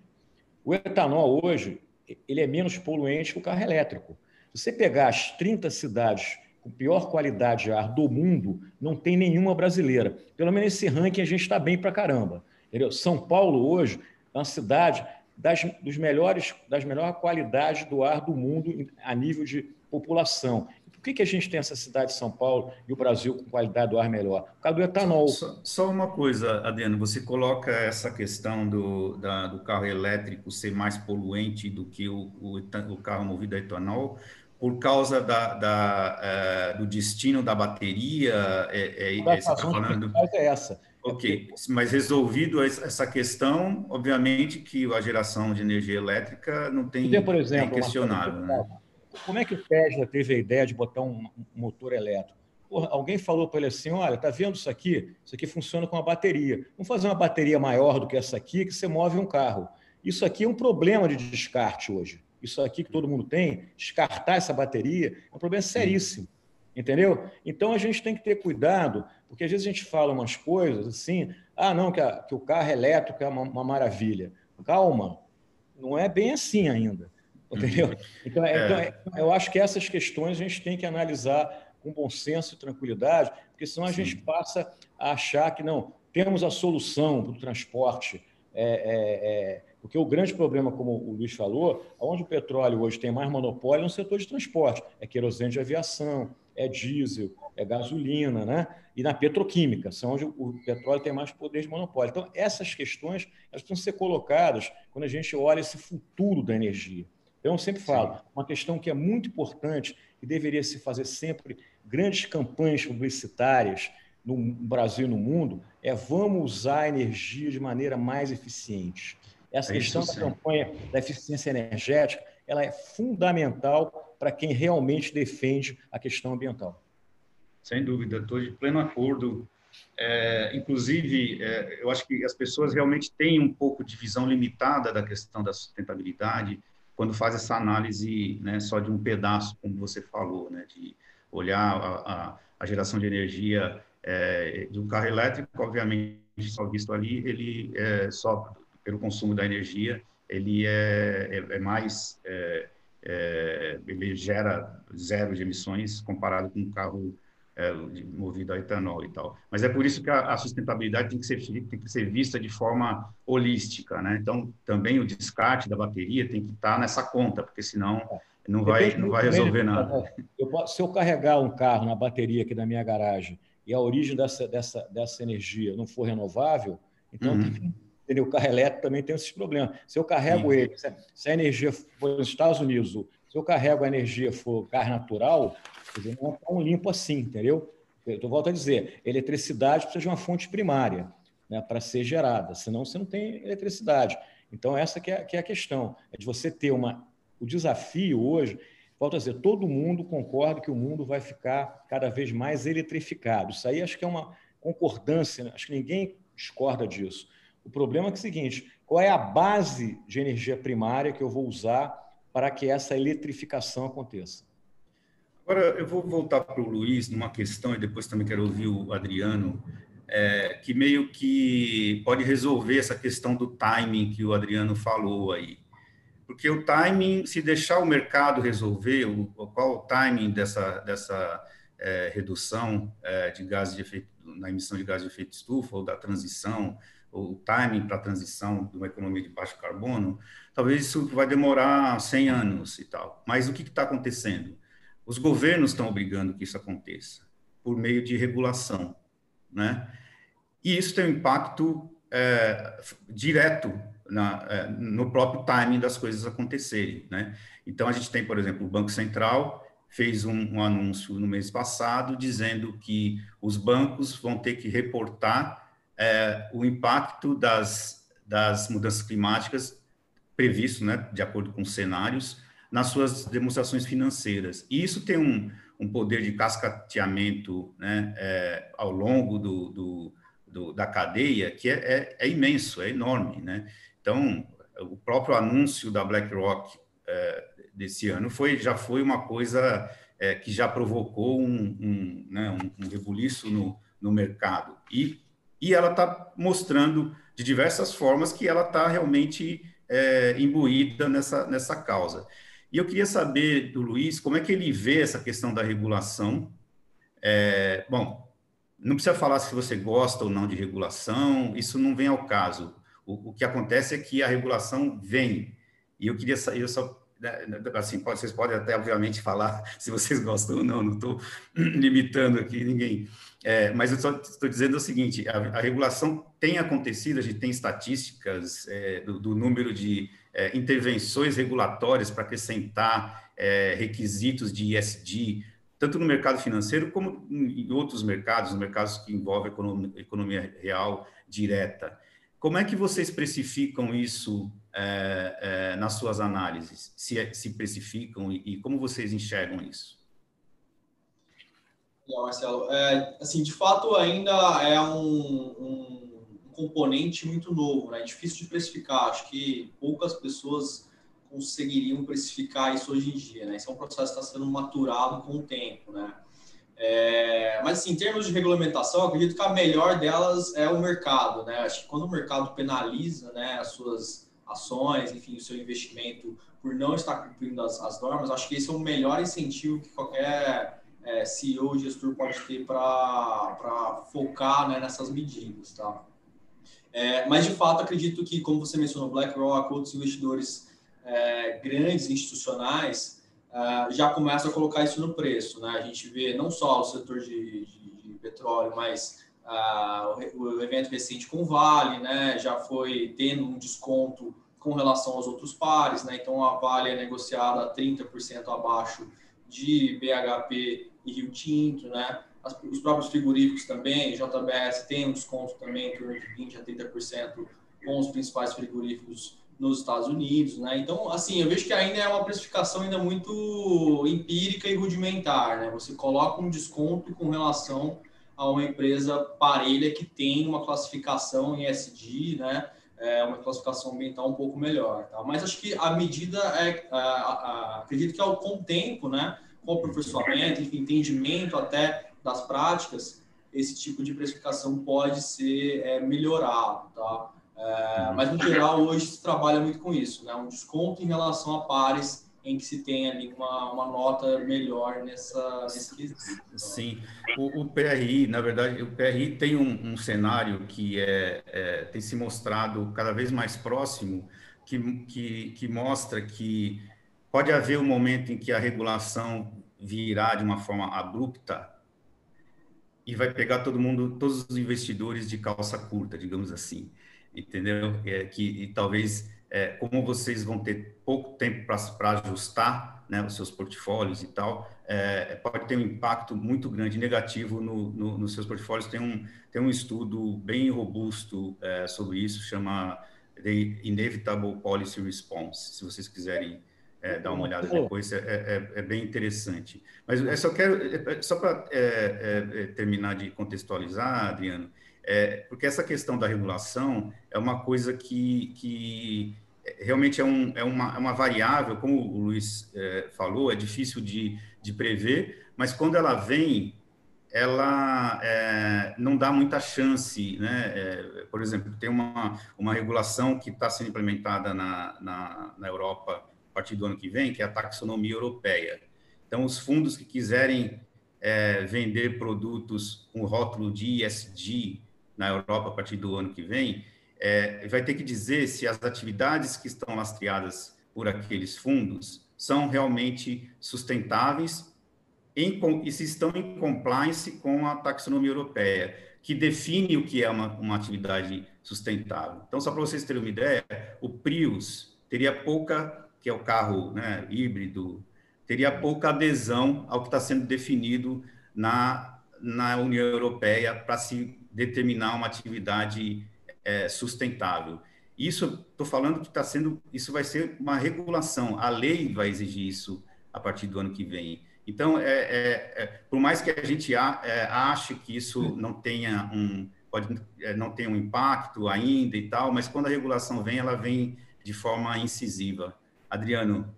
O etanol, hoje, ele é menos poluente que o carro elétrico. Se você pegar as 30 cidades com pior qualidade de ar do mundo, não tem nenhuma brasileira. Pelo menos nesse ranking a gente está bem para caramba. Entendeu? São Paulo, hoje, é uma cidade das, dos melhores, das melhores qualidades do ar do mundo a nível de população. Por que, que a gente tem essa cidade de São Paulo e o Brasil com qualidade do ar melhor? Por causa do etanol. Só, só uma coisa, Adriano, você coloca essa questão do, da, do carro elétrico ser mais poluente do que o, o, o carro movido a etanol, por causa da, da uh, do destino da bateria? É, é, você está falando... é essa. Ok, mas resolvido essa questão, obviamente que a geração de energia elétrica não tem, por exemplo, questionável. Né? Como é que o Tesla teve a ideia de botar um motor elétrico? Porra, alguém falou para ele assim: olha, tá vendo isso aqui? Isso aqui funciona com uma bateria. Vamos fazer uma bateria maior do que essa aqui, que você move um carro. Isso aqui é um problema de descarte hoje isso aqui que todo mundo tem, descartar essa bateria, é um problema seríssimo. Entendeu? Então a gente tem que ter cuidado, porque às vezes a gente fala umas coisas assim, ah, não, que, a, que o carro elétrico é uma, uma, maravilha. Calma, não é bem assim ainda. Entendeu? Uhum. Então, é. então é, eu acho que essas questões a gente tem que analisar com bom senso e tranquilidade, porque senão a Sim. gente passa a achar que não, temos a solução para o transporte é, é, é porque o grande problema, como o Luiz falou, onde o petróleo hoje tem mais monopólio é no setor de transporte. É querosene de aviação, é diesel, é gasolina, né? E na petroquímica, são onde o petróleo tem mais poder de monopólio. Então, essas questões elas precisam ser colocadas quando a gente olha esse futuro da energia. Então, eu sempre falo, uma questão que é muito importante e deveria se fazer sempre grandes campanhas publicitárias no Brasil e no mundo é vamos usar a energia de maneira mais eficiente. Essa é questão da campanha da eficiência energética ela é fundamental para quem realmente defende a questão ambiental. Sem dúvida, estou de pleno acordo. É, inclusive, é, eu acho que as pessoas realmente têm um pouco de visão limitada da questão da sustentabilidade quando faz essa análise né, só de um pedaço, como você falou, né, de olhar a, a, a geração de energia é, de um carro elétrico, obviamente, só visto ali, ele é, só pelo consumo da energia, ele é, é, é mais, é, ele gera zero de emissões comparado com um carro é, movido a etanol e tal. Mas é por isso que a, a, sustentabilidade tem que, ser, tem que ser vista de forma holística, né? Então, também o descarte da bateria tem que estar nessa conta, porque senão não vai, não vai resolver nada. Eu posso, se eu carregar um carro na bateria aqui da minha garagem e a origem dessa, dessa, dessa energia não for renovável, então uhum. Entendeu? O carro elétrico também tem esses problemas. Se eu carrego Sim. ele, se a energia for nos Estados Unidos, se eu carrego a energia for gás natural, não é tão limpo assim, entendeu? Eu volto a dizer, eletricidade precisa de uma fonte primária né, para ser gerada, senão você não tem eletricidade. Então, essa que é, que é a questão, é de você ter uma... O desafio hoje, volto a dizer, todo mundo concorda que o mundo vai ficar cada vez mais eletrificado. Isso aí acho que é uma concordância, né? acho que ninguém discorda disso. O problema é, que é o seguinte: qual é a base de energia primária que eu vou usar para que essa eletrificação aconteça. Agora, eu vou voltar para o Luiz numa questão, e depois também quero ouvir o Adriano, é, que meio que pode resolver essa questão do timing que o Adriano falou aí. Porque o timing, se deixar o mercado resolver, o, qual o timing dessa, dessa é, redução é, de gases de efeito, na emissão de gases de efeito estufa, ou da transição, o timing para a transição de uma economia de baixo carbono, talvez isso vai demorar 100 anos e tal. Mas o que está acontecendo? Os governos estão obrigando que isso aconteça, por meio de regulação, né? E isso tem um impacto é, direto na, é, no próprio timing das coisas acontecerem, né? Então, a gente tem, por exemplo, o Banco Central fez um, um, anúncio no mês passado dizendo que os bancos vão ter que reportar é, o impacto das, das mudanças climáticas previsto, né, de acordo com cenários, nas suas demonstrações financeiras. E isso tem um, um poder de cascateamento né, é, ao longo do, do, do, da cadeia que é, é, é, imenso, é enorme. Né? Então, o próprio anúncio da BlackRock é, desse ano foi, já foi uma coisa é, que já provocou um, um, né, um, um rebuliço no, no mercado. E, e ela está mostrando de diversas formas que ela está realmente é, imbuída nessa, nessa causa. E eu queria saber do Luiz como é que ele vê essa questão da regulação. É, bom, não precisa falar se você gosta ou não de regulação, isso não vem ao caso. O, o que acontece é que a regulação vem. E eu queria eu só né, assim, vocês podem até obviamente falar *laughs* se vocês gostam ou não, não estou *clears throat* limitando aqui ninguém. É, mas eu só estou dizendo o seguinte: a, a, regulação tem acontecido, a gente tem estatísticas é, do, do, número de é, intervenções regulatórias para acrescentar é, requisitos de ESG, tanto no mercado financeiro como em outros mercados, mercados que envolvem economia, economia real direta. Como é que vocês precificam isso é, é, nas suas análises? Se, se precificam e, e como vocês enxergam isso? Legal, Marcelo. É, assim, de fato, ainda é um, um, um, componente muito novo, né? É difícil de precificar. Acho que poucas pessoas conseguiriam precificar isso hoje em dia, né? Esse é um processo que está sendo maturado com o tempo, né? É, mas, assim, em termos de regulamentação, acredito que a melhor delas é o mercado, né? Acho que quando o mercado penaliza, né, as suas ações, enfim, o seu investimento por não estar cumprindo as, as normas, acho que esse é o melhor incentivo que qualquer é, CEO, gestor pode ter para focar né, nessas medidas, tá? É, mas, de fato, acredito que, como você mencionou, BlackRock, outros investidores é, grandes, institucionais, é, já começam a colocar isso no preço, né? A gente vê não só o setor de, de, de petróleo, mas uh, o, o, evento recente com o Vale, né? Já foi tendo um desconto com relação aos outros pares, né? Então, a Vale é negociada a 30% abaixo de BHP e Rio Tinto, né? As, os próprios frigoríficos também, JBS tem um desconto também de 20% a 30% com os principais frigoríficos nos Estados Unidos, né? Então, assim, eu vejo que ainda é uma precificação ainda muito empírica e rudimentar, né? Você coloca um desconto com relação a uma empresa parelha que tem uma classificação em SD, né? É uma classificação ambiental um pouco melhor, tá? Mas acho que a medida é, acredito que é o com o tempo, né? Aperfeiçoamento, enfim, entendimento até das práticas, esse tipo de precificação pode ser é, melhorado, tá? É, mas, no geral, hoje se trabalha muito com isso, né? Um desconto em relação a pares em que se tem ali uma, uma nota melhor nessa, nesse. Sim, o, o, PRI, na verdade, o PRI tem um, um cenário que é, é, tem se mostrado cada vez mais próximo, que, que, que mostra que Pode haver um momento em que a regulação virá de uma forma abrupta e vai pegar todo mundo, todos os investidores de calça curta, digamos assim, entendeu? É, que e talvez, é, como vocês vão ter pouco tempo para ajustar né, os seus portfólios e tal, é, pode ter um impacto muito grande, negativo no, no, nos seus portfólios. Tem um, tem um estudo bem robusto é, sobre isso, chama The Inevitable Policy Response, se vocês quiserem é, dar uma olhada depois, é, é, é, bem interessante. Mas eu só quero, é, é, só para é, terminar de contextualizar, Adriano, é, porque essa questão da regulação é uma coisa que, que realmente é, um, é, uma, é uma variável, como o Luiz é, falou, é difícil de, de prever, mas quando ela vem, ela é, não dá muita chance, né? É, por exemplo, tem uma, uma regulação que está sendo implementada na, na, na, Europa partir do ano que vem, que é a taxonomia europeia. Então, os fundos que quiserem é, vender produtos com rótulo de ESG na Europa a partir do ano que vem, é, vai ter que dizer se as atividades que estão lastreadas por aqueles fundos são realmente sustentáveis em, e se estão em compliance com a taxonomia europeia, que define o que é uma, uma atividade sustentável. Então, só para vocês terem uma ideia, o Prius teria pouca, que é o carro né, híbrido, teria pouca adesão ao que está sendo definido na, na União Europeia para se determinar uma atividade é, sustentável. Isso, estou falando que está sendo, isso vai ser uma regulação, a lei vai exigir isso a partir do ano que vem. Então, é, é, é, por mais que a gente a, é, ache que isso não tenha um pode é, não tenha um impacto ainda e tal, mas quando a regulação vem, ela vem de forma incisiva. Adriano.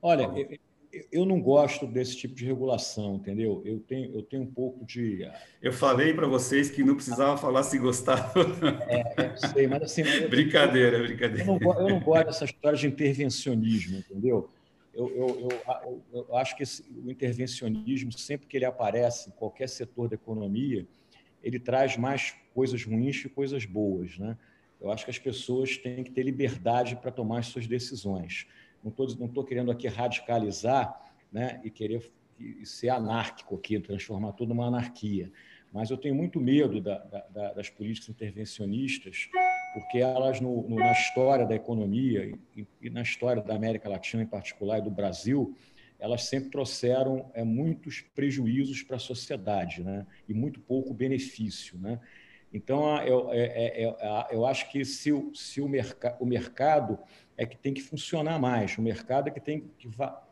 Olha, eu não gosto desse tipo de regulação, entendeu? Eu tenho, eu tenho um pouco de. Eu falei para vocês que não precisava falar se gostava. É, sei, mas assim. brincadeira, *laughs* brincadeira. Eu não, eu não gosto dessa história de intervencionismo, entendeu? Eu, eu, eu, eu, acho que esse, o intervencionismo, sempre que ele aparece em qualquer setor da economia, ele traz mais coisas ruins que coisas boas. Né? Eu acho que as pessoas têm que ter liberdade para tomar as suas decisões. Não estou não tô querendo aqui radicalizar né, e querer ser anárquico aqui, transformar tudo numa anarquia. Mas eu tenho muito medo da, da, das políticas intervencionistas, porque elas, no, no, na história da economia e, e, na história da América Latina em particular e do Brasil, elas sempre trouxeram é, muitos prejuízos para a sociedade né? e muito pouco benefício. Né? Então, eu, é, é, é, eu acho que se, se o, o mercado é que tem que funcionar mais, o mercado é que tem que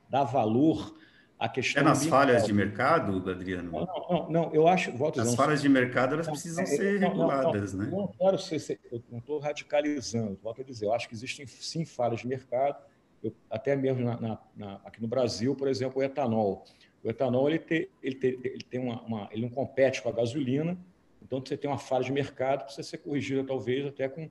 dar valor a questão. É nas falhas de mercado, Adriano? Não, não, não, eu acho. Volto As falhas de mercado elas precisam ser reguladas, né? Não quero ser, eu não estou radicalizando, volto a dizer, eu acho que existem sim falhas de mercado, eu, até mesmo na, na, na, aqui no Brasil, por exemplo, o etanol. O etanol ele, te, ele, te, ele tem uma, uma, ele não compete com a gasolina, então você tem uma falha de mercado que precisa ser corrigida talvez até com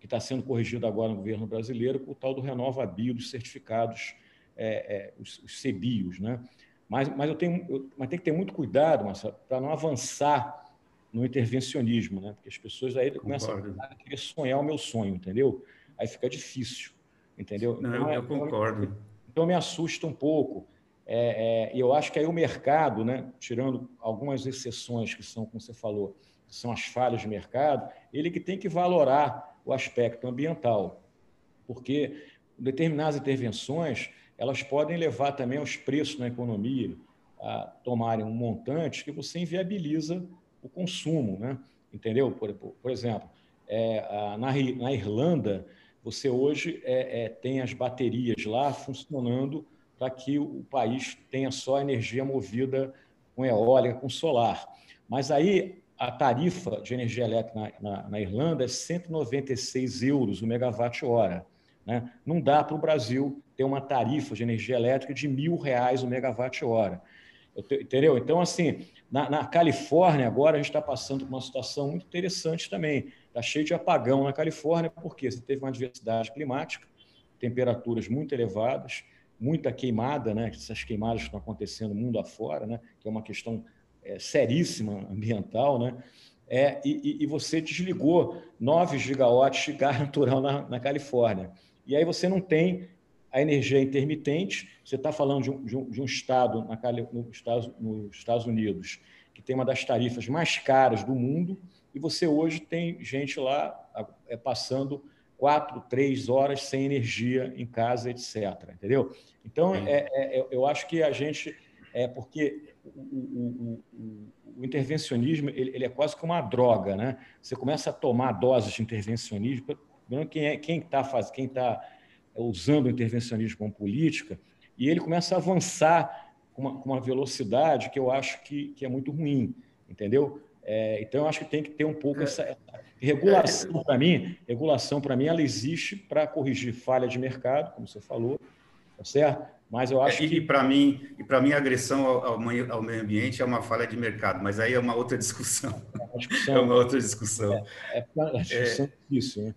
que está sendo corrigido agora no governo brasileiro o tal do renova bio dos certificados é, é, os, os CBIOS, né? Mas, mas, eu tenho, eu, mas tem que ter muito cuidado, para não avançar no intervencionismo, né? Porque as pessoas aí começam a querer sonhar o meu sonho, entendeu? Aí fica difícil, entendeu? Não, então, eu, concordo. Então, então me assusta um pouco. É, é, e eu acho que aí o mercado, né, tirando algumas exceções que são, como você falou, que são as falhas de mercado, ele que tem que valorar o aspecto ambiental, porque determinadas intervenções elas podem levar também os preços na economia a tomarem um montante que você inviabiliza o consumo, né? entendeu? Por, por exemplo, é, na, na, Irlanda, você hoje é, é, tem as baterias lá funcionando para que o país tenha só energia movida com eólica, com solar. Mas aí a tarifa de energia elétrica na, na, na Irlanda é 196 euros o megawatt-hora. Né? Não dá para o Brasil ter uma tarifa de energia elétrica de mil reais o megawatt-hora. Entendeu? Então, assim, na, na, Califórnia, agora a gente está passando por uma situação muito interessante também. Está cheio de apagão na Califórnia, porque você teve uma diversidade climática, temperaturas muito elevadas, muita queimada, né? essas queimadas que estão acontecendo mundo afora, né? que é uma questão é, seríssima ambiental, né? É, e, e, você desligou 9 gigawatts de gás *laughs* natural na, na Califórnia. E aí você não tem a energia intermitente. Você está falando de um, de, um, de um, estado na, no Estados, nos Estados Unidos que tem uma das tarifas mais caras do mundo e você hoje tem gente lá é, passando quatro, três horas sem energia em casa, etc. Entendeu? Então, é, é, eu acho que a gente é porque o, o, o, o intervencionismo ele, ele, é quase como uma droga, né? Você começa a tomar doses de intervencionismo quem é quem está faz, quem está usando o intervencionismo como política e ele começa a avançar com uma, com uma velocidade que eu acho que, que é muito ruim, entendeu? É, então, eu acho que tem que ter um pouco essa regulação para mim. Regulação para mim, ela existe para corrigir falha de mercado, como você falou, tá certo? Mas eu acho é, e, que e para mim, e para mim a agressão ao, ao, meio, ambiente é uma falha de mercado, mas aí é uma outra discussão. É uma, *laughs* discussão, é uma outra discussão. É, é discussão é, isso, né?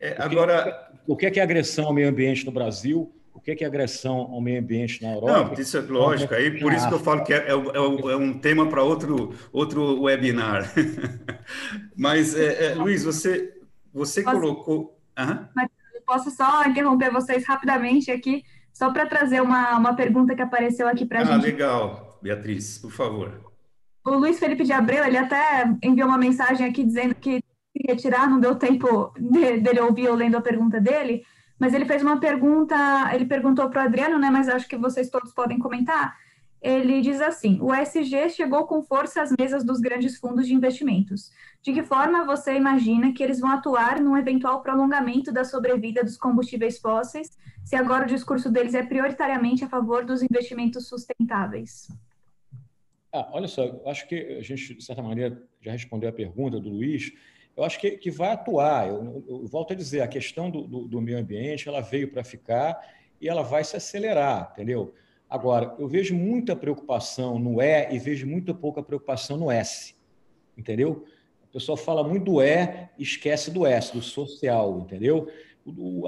É, agora, o que é agressão ao meio ambiente no Brasil? O que é agressão ao meio ambiente na Europa? Não, isso é lógico. Aí por isso que eu falo que é, é, é um tema para outro outro webinar. *laughs* Mas Luiz, você você posso, colocou. Uhum. Posso só interromper vocês rapidamente aqui? Só para trazer uma, uma pergunta que apareceu aqui para a ah, gente. Ah, legal, Beatriz, por favor. O Luiz Felipe de Abreu, ele até enviou uma mensagem aqui dizendo que se retirar, não deu tempo de, dele ouvir eu lendo a pergunta dele, mas ele fez uma pergunta, ele perguntou para o Adriano, né, mas acho que vocês todos podem comentar. Ele diz assim: o ESG chegou com força às mesas dos grandes fundos de investimentos. De que forma você imagina que eles vão atuar num eventual prolongamento da sobrevida dos combustíveis fósseis, se agora o discurso deles é prioritariamente a favor dos investimentos sustentáveis? Ah, olha só, eu acho que a gente, de certa maneira, já respondeu a pergunta do Luiz. Eu acho que, que vai atuar. Eu, eu volto a dizer, a questão do, do, do meio ambiente ela veio para ficar e ela vai se acelerar, entendeu? Agora, eu vejo muita preocupação no E e vejo muito pouca preocupação no S, entendeu? O pessoal fala muito do E e esquece do S, do social, entendeu?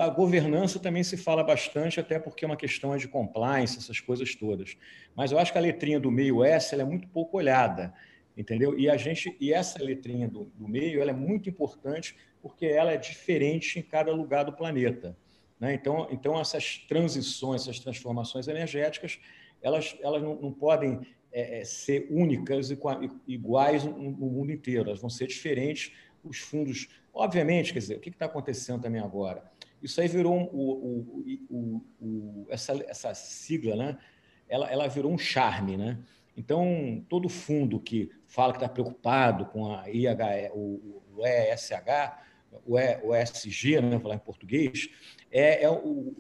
A governança também se fala bastante, até porque é uma questão de compliance, essas coisas todas. Mas eu acho que a letrinha do meio S é muito pouco olhada, entendeu? E a gente e essa letrinha do, do meio é muito importante porque ela é diferente em cada lugar do planeta. Né? Então, então essas transições, essas transformações energéticas, elas, elas não, não podem é, é, ser únicas e iguais no, mundo inteiro. Elas vão ser diferentes. Os fundos, obviamente, quer dizer, o que está acontecendo também agora? Isso aí virou um, o, o, o, essa, essa sigla, né? Ela, ela virou um charme, né? Então, todo fundo que fala que está preocupado com a IH, o, ESH, o, e, o ESG, né, falar em português, é, é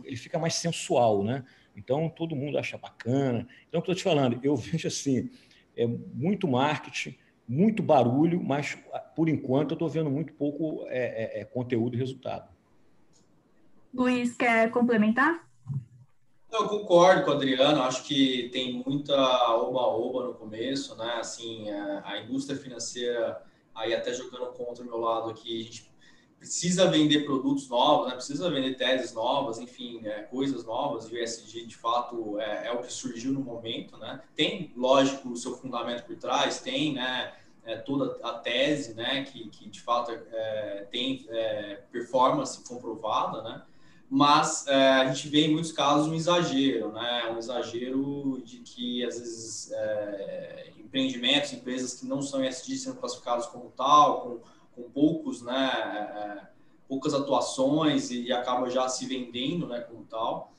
ele fica mais sensual, né? Então, todo mundo acha bacana. Então, estou te falando, eu *laughs* vejo assim, é muito marketing, muito barulho, mas, por enquanto, eu estou vendo muito pouco é, é, é, conteúdo e resultado. Luiz, quer complementar? Eu concordo com o Adriano, acho que tem muita oba-oba no começo, né? Assim, a, a indústria financeira, aí até jogando contra o meu lado aqui, a gente precisa vender produtos novos, né? precisa vender teses novas, enfim, é, coisas novas, e o ESG, de fato, é, é, o que surgiu no momento. Né? Tem, lógico, o seu fundamento por trás, tem né, é, toda a tese né, que, que de fato, é, tem é, performance comprovada, né? mas é, a gente vê em muitos casos um exagero, né? um exagero de que, às vezes, empreendimentos, empresas que não são ESG sendo classificados como tal, com com poucos, né, é, poucas atuações e acaba já se vendendo, né, como tal.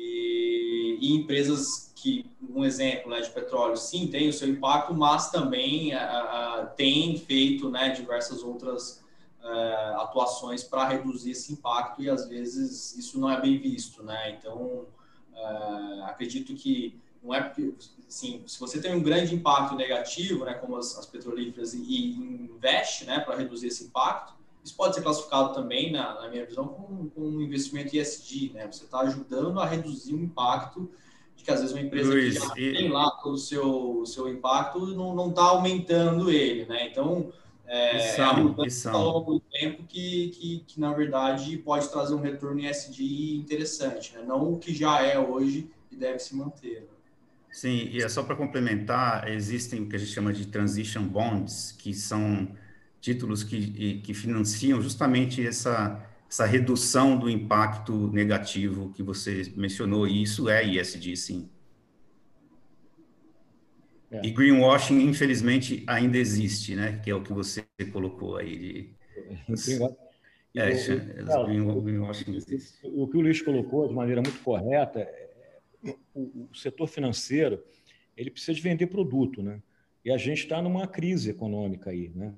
E, e empresas que, um exemplo, né, de petróleo, sim, tem o seu impacto, mas também a, tem feito, né, diversas outras é, atuações para reduzir esse impacto e às vezes isso não é bem visto, né? Então, é, acredito que não é porque, assim, se você tem um grande impacto negativo, né, como as, as petrolíferas, e, e, investe, né, para reduzir esse impacto, isso pode ser classificado também, na, na minha visão, como, como, um investimento ESG, né? Você está ajudando a reduzir o impacto de que às vezes uma empresa Luiz, que já e... tem lá todo o seu, seu impacto não está aumentando ele, né? Então, é, é a mudança ao longo do tempo que, que, que, na verdade, pode trazer um retorno ESG interessante, né? Não o que já é hoje e deve se manter. Sim, e é só para complementar, existem o que a gente chama de transition bonds, que são títulos que, que financiam justamente essa, essa redução do impacto negativo que você mencionou, e isso é ISD, sim. É. E greenwashing, infelizmente, ainda existe, né? Que é o que você colocou aí. De... *laughs* É, o, greenwashing existe. O que o Luiz colocou de maneira muito correta o, o setor financeiro ele precisa de vender produto, né? E a gente está numa crise econômica aí, né?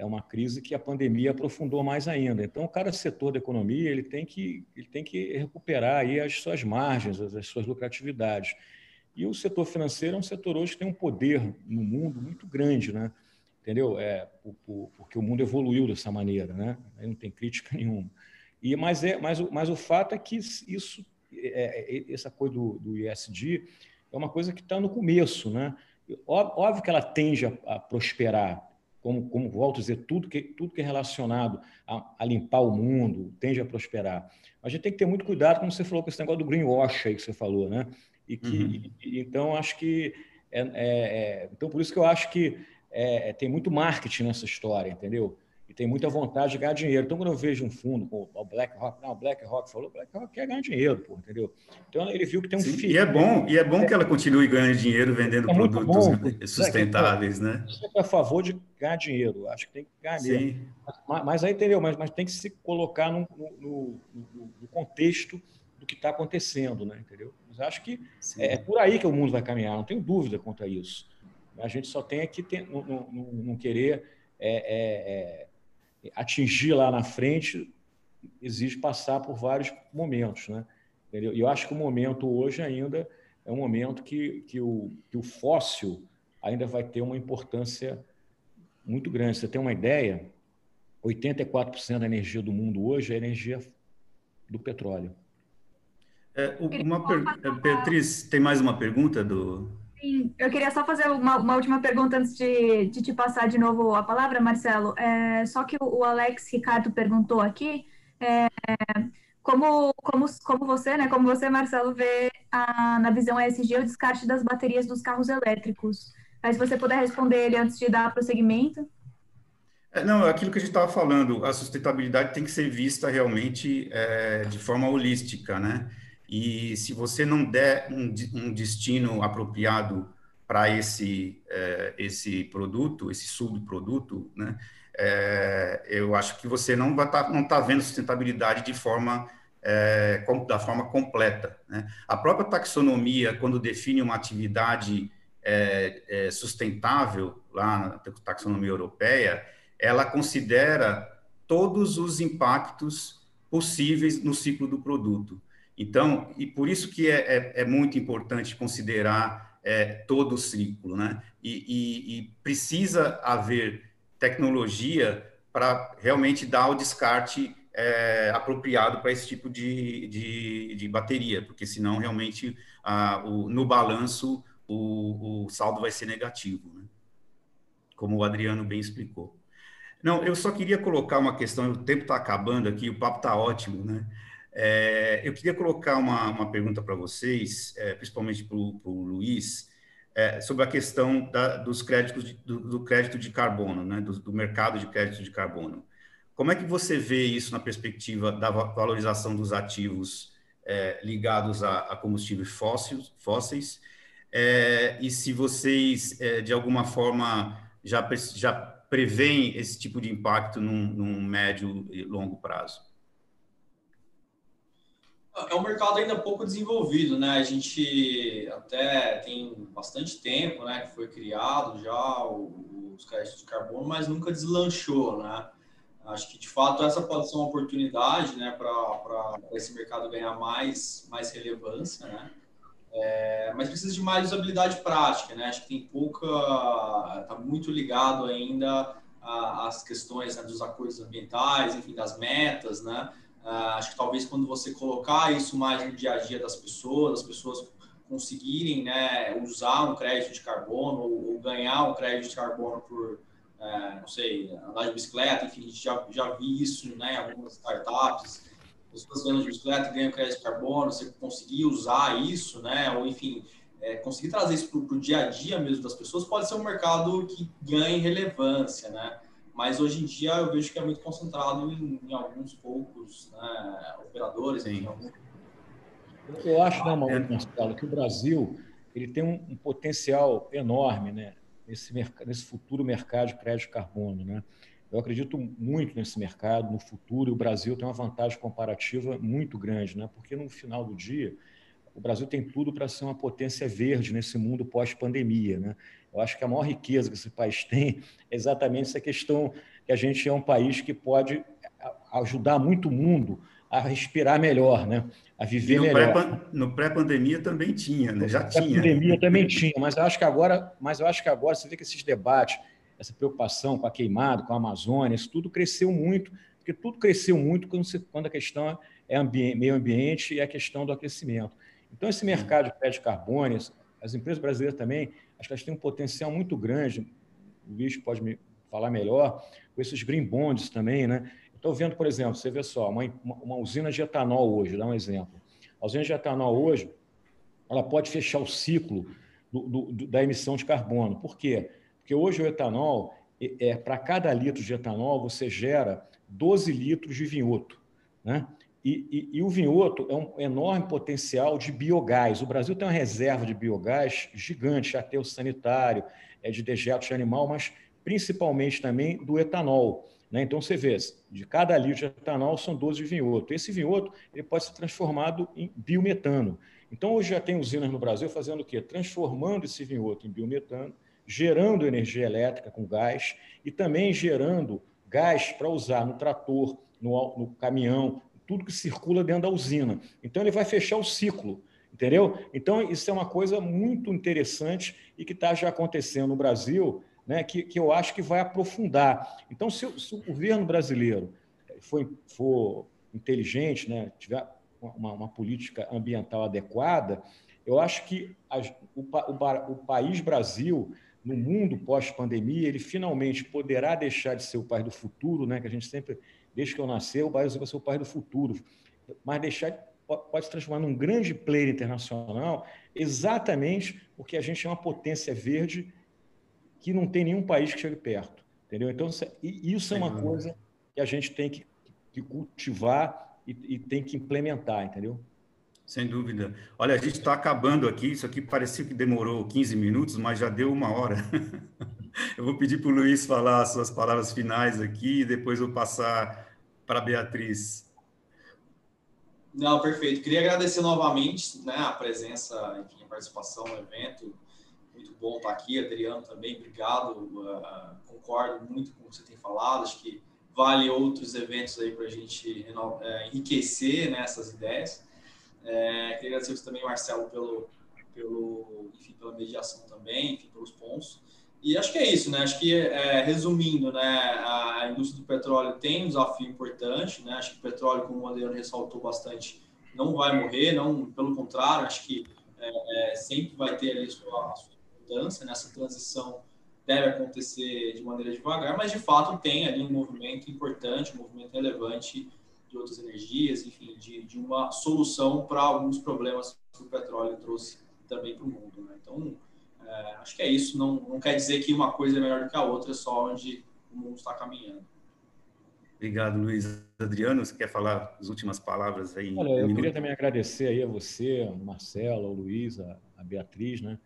É uma crise que a pandemia aprofundou mais ainda. Então, cada setor da economia ele tem que ele tem que recuperar aí as suas margens, as, as suas lucratividades. E o setor financeiro é um setor hoje que tem um poder no mundo muito grande, né? entendeu? É, por, por, porque o mundo evoluiu dessa maneira, né? Aí não tem crítica *laughs* nenhuma. E, mas, é, mas, mas o fato é que isso, é, é, essa coisa do, do ISD é uma coisa que está no começo, né? Óbvio que ela tende a, a prosperar, como, como volto a dizer, tudo que, tudo que é relacionado a, a, limpar o mundo tende a prosperar. Mas a gente tem que ter muito cuidado, como você falou, com esse negócio do greenwash aí que você falou, né? E que, uhum. e, então, acho que. É, é, é, então, por isso que eu acho que é, tem muito marketing nessa história, entendeu? E tem muita vontade de ganhar dinheiro. Então, quando eu vejo um fundo, o BlackRock, não, o BlackRock falou, o BlackRock quer ganhar dinheiro, pô, entendeu? Então, ele viu que tem um Sim, E é bom, e é bom que ela continue ganhando dinheiro vendendo é produtos bom, sustentáveis, é, né? Você é a favor de ganhar dinheiro, acho que tem que ganhar dinheiro. Mas, mas, aí, entendeu? Mas, mas tem que se colocar no, no, no, no contexto do que está acontecendo, né? Entendeu? Mas acho que é, é, por aí que o mundo vai caminhar, não tenho dúvida quanto a isso. A gente só tem que ter, não, não, não querer é, é, é atingir lá na frente exige passar por vários momentos, né? E eu acho que o momento hoje ainda é um momento que, que, o, que o fóssil ainda vai ter uma importância muito grande. Você tem uma ideia? 84% da energia do mundo hoje é energia do petróleo. É, uma per... Beatriz, tem mais uma pergunta do, Sim, eu queria só fazer uma, uma última pergunta antes de, de, te passar de novo a palavra, Marcelo. É, só que o, Alex Ricardo perguntou aqui é, como, como, como você, né, como você, Marcelo, vê a, na visão ESG o descarte das baterias dos carros elétricos. Aí, se você puder responder ele antes de dar prosseguimento. É, não, aquilo que a gente estava falando, a sustentabilidade tem que ser vista realmente é, de forma holística, né? E se você não der um, um destino apropriado para esse, é, esse produto, esse subproduto, né, é, eu acho que você não vai tá, não está vendo sustentabilidade de forma é, com, da forma completa. Né? A própria taxonomia, quando define uma atividade é, é, sustentável lá na taxonomia europeia, ela considera todos os impactos possíveis no ciclo do produto. Então, e por isso que é, é, é muito importante considerar é, todo o ciclo, né? E, e, e precisa haver tecnologia para realmente dar o descarte é, apropriado para esse tipo de, de, de, bateria, porque senão realmente a, o, no balanço o, o, saldo vai ser negativo, né? como o Adriano bem explicou. Não, eu só queria colocar uma questão, o tempo está acabando aqui, o papo está ótimo, né? É, eu queria colocar uma, uma pergunta para vocês, é, principalmente para o Luiz, é, sobre a questão da, dos créditos de, do, do, crédito de carbono, né, do, do, mercado de crédito de carbono. Como é que você vê isso na perspectiva da valorização dos ativos é, ligados a, a, combustíveis fósseis, fósseis é, e se vocês, é, de alguma forma, já, já preveem esse tipo de impacto num, num médio e longo prazo? É um mercado ainda pouco desenvolvido, né? A gente até tem bastante tempo, né, que foi criado já os créditos de carbono, mas nunca deslanchou, né? Acho que de fato essa pode ser uma oportunidade, né, para esse mercado ganhar mais mais relevância, né? É, mas precisa de mais usabilidade prática, né? Acho que tem pouca, está muito ligado ainda às questões né, dos acordos ambientais, enfim, das metas, né? Uh, acho que talvez quando você colocar isso mais no dia a dia das pessoas, as pessoas conseguirem né, usar um crédito de carbono ou, ou ganhar um crédito de carbono por, uh, não sei, andar de bicicleta, enfim, a gente já, já vi isso né, em algumas startups, pessoas andando de bicicleta e ganham crédito de carbono, você conseguir usar isso, né, ou enfim, é, conseguir trazer isso para o dia a dia mesmo das pessoas, pode ser um mercado que ganhe relevância, né? Mas hoje em dia eu vejo que é muito concentrado em, em alguns poucos né, operadores. Sim. Algum... Eu acho, né, Marcelo, que o Brasil ele tem um, um potencial enorme né, nesse, nesse futuro mercado de crédito de carbono. Né? Eu acredito muito nesse mercado, no futuro, e o Brasil tem uma vantagem comparativa muito grande, né? porque no final do dia, o Brasil tem tudo para ser uma potência verde nesse mundo pós-pandemia. Né? Eu acho que a maior riqueza que esse país *laughs* tem é exatamente essa questão que a gente é um país que pode ajudar muito o mundo a respirar melhor, né? a viver no melhor. Pré no pré-pandemia também tinha, né? já no tinha. pandemia também tinha, mas eu acho que agora, mas eu acho que agora você vê que esses debates essa preocupação com a queimada, com a Amazônia, isso tudo cresceu muito, porque tudo cresceu muito quando, você, quando a questão é ambiente, meio ambiente e a questão do aquecimento. Então, esse mercado de crédito de carbono, as empresas brasileiras também, acho que elas têm um potencial muito grande, o Luiz pode me falar melhor, com esses green bonds também, né? Estou vendo, por exemplo, você vê só, uma, uma usina de etanol hoje, dá um exemplo. A usina de etanol hoje, ela pode fechar o ciclo do, do, da emissão de carbono. Por quê? Porque hoje o etanol, é, para cada litro de etanol, você gera 12 litros de vinhoto. Né? E, e, e, o vinhoto é um enorme potencial de biogás. O Brasil tem uma reserva de biogás gigante, aterro sanitário, é de dejetos de animal, mas principalmente também do etanol. Né? Então, você vê, de cada litro de etanol são 12 de vinhoto. Esse vinhoto ele pode ser transformado em biometano. Então, hoje já tem usinas no Brasil fazendo o quê? Transformando esse vinhoto em biometano, gerando energia elétrica com gás e também gerando gás para usar no trator, no, no caminhão, tudo que circula dentro da usina. Então, ele vai fechar o ciclo, entendeu? Então, isso é uma coisa muito interessante e que está já acontecendo no Brasil, né, que, que eu acho que vai aprofundar. Então, se, se o governo brasileiro for, for inteligente, né, tiver uma, uma política ambiental adequada, eu acho que a, o, o, o país Brasil, no mundo pós-pandemia, ele finalmente poderá deixar de ser o país do futuro, né? que a gente sempre, desde que eu nasci, o Brasil vai ser o país do futuro, mas deixar pode se transformar num grande player internacional, exatamente porque a gente é uma potência verde que não tem nenhum país que chegue perto, entendeu? Então isso é uma coisa que a gente tem que, que cultivar e, e tem que implementar, entendeu? Sem dúvida. Olha, a gente está acabando aqui. Isso aqui parecia que demorou 15 minutos, mas já deu uma hora. *laughs* Eu vou pedir para o Luiz falar as suas palavras finais aqui e depois vou passar para a Beatriz. Não, perfeito. Queria agradecer novamente né, a presença, enfim, a participação no evento. Muito bom estar aqui. Adriano também, obrigado. Uh, concordo muito com o que você tem falado. Acho que vale outros eventos aí para a gente é, enriquecer né, ideias. É, queria agradecer também, Marcelo, pelo, pelo, enfim, pela mediação também, enfim, pelos pontos. E acho que é isso, né? Acho que, é, resumindo, né, a indústria do petróleo tem um desafio importante, né? Acho que o petróleo, como o Adriano ressaltou bastante, não vai morrer, não, pelo contrário, acho que é, é sempre vai ter ali a sua, a sua mudança nessa transição deve acontecer de maneira devagar, mas de fato tem ali um movimento importante, um movimento relevante de outras energias, enfim, de, de uma solução para alguns problemas que o petróleo trouxe também para o mundo. Né? Então, é, acho que é isso. Não, não quer dizer que uma coisa é melhor do que a outra, é só onde o mundo está caminhando. Obrigado, Luiz. Adriano, você quer falar as últimas palavras aí? Olha, eu queria também agradecer aí a você, o Marcelo, o Luiz, a, a Beatriz, né?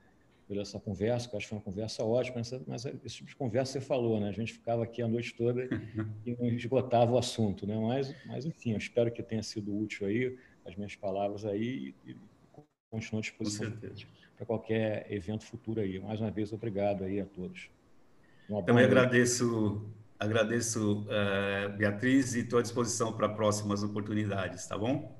pela essa conversa, que eu acho que foi uma conversa ótima, mas esse tipo de conversa você falou, né? A gente ficava aqui a noite toda e não esgotava o assunto, né? Mas, mas enfim, eu espero que tenha sido útil aí, as minhas palavras aí, e continuo à disposição para qualquer evento futuro aí. Mais uma vez, obrigado aí a todos. Também agradeço, agradeço uh, Beatriz, e estou à disposição para próximas oportunidades, tá bom?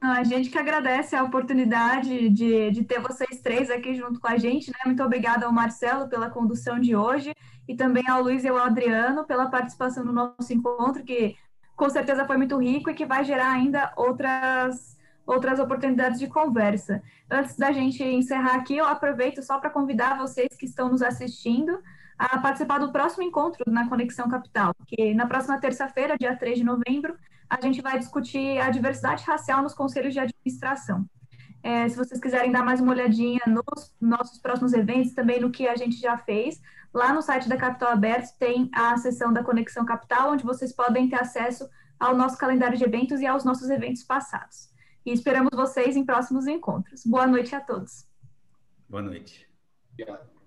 A gente que agradece a oportunidade de, de ter vocês três aqui junto com a gente, né? Muito obrigada ao Marcelo pela condução de hoje e também ao Luiz e ao Adriano pela participação no nosso encontro, que com certeza foi muito rico e que vai gerar ainda outras outras oportunidades de conversa. Antes da gente encerrar aqui, eu aproveito só para convidar vocês que estão nos assistindo a participar do próximo encontro na Conexão Capital, que na próxima terça-feira, dia 3 de novembro, a gente vai discutir a diversidade racial nos conselhos de administração. É, se vocês quiserem dar mais uma olhadinha nos nossos próximos eventos, também no que a gente já fez, lá no site da Capital Aberto tem a seção da Conexão Capital, onde vocês podem ter acesso ao nosso calendário de eventos e aos nossos eventos passados. E esperamos vocês em próximos encontros. Boa noite a todos. Boa noite. Obrigado.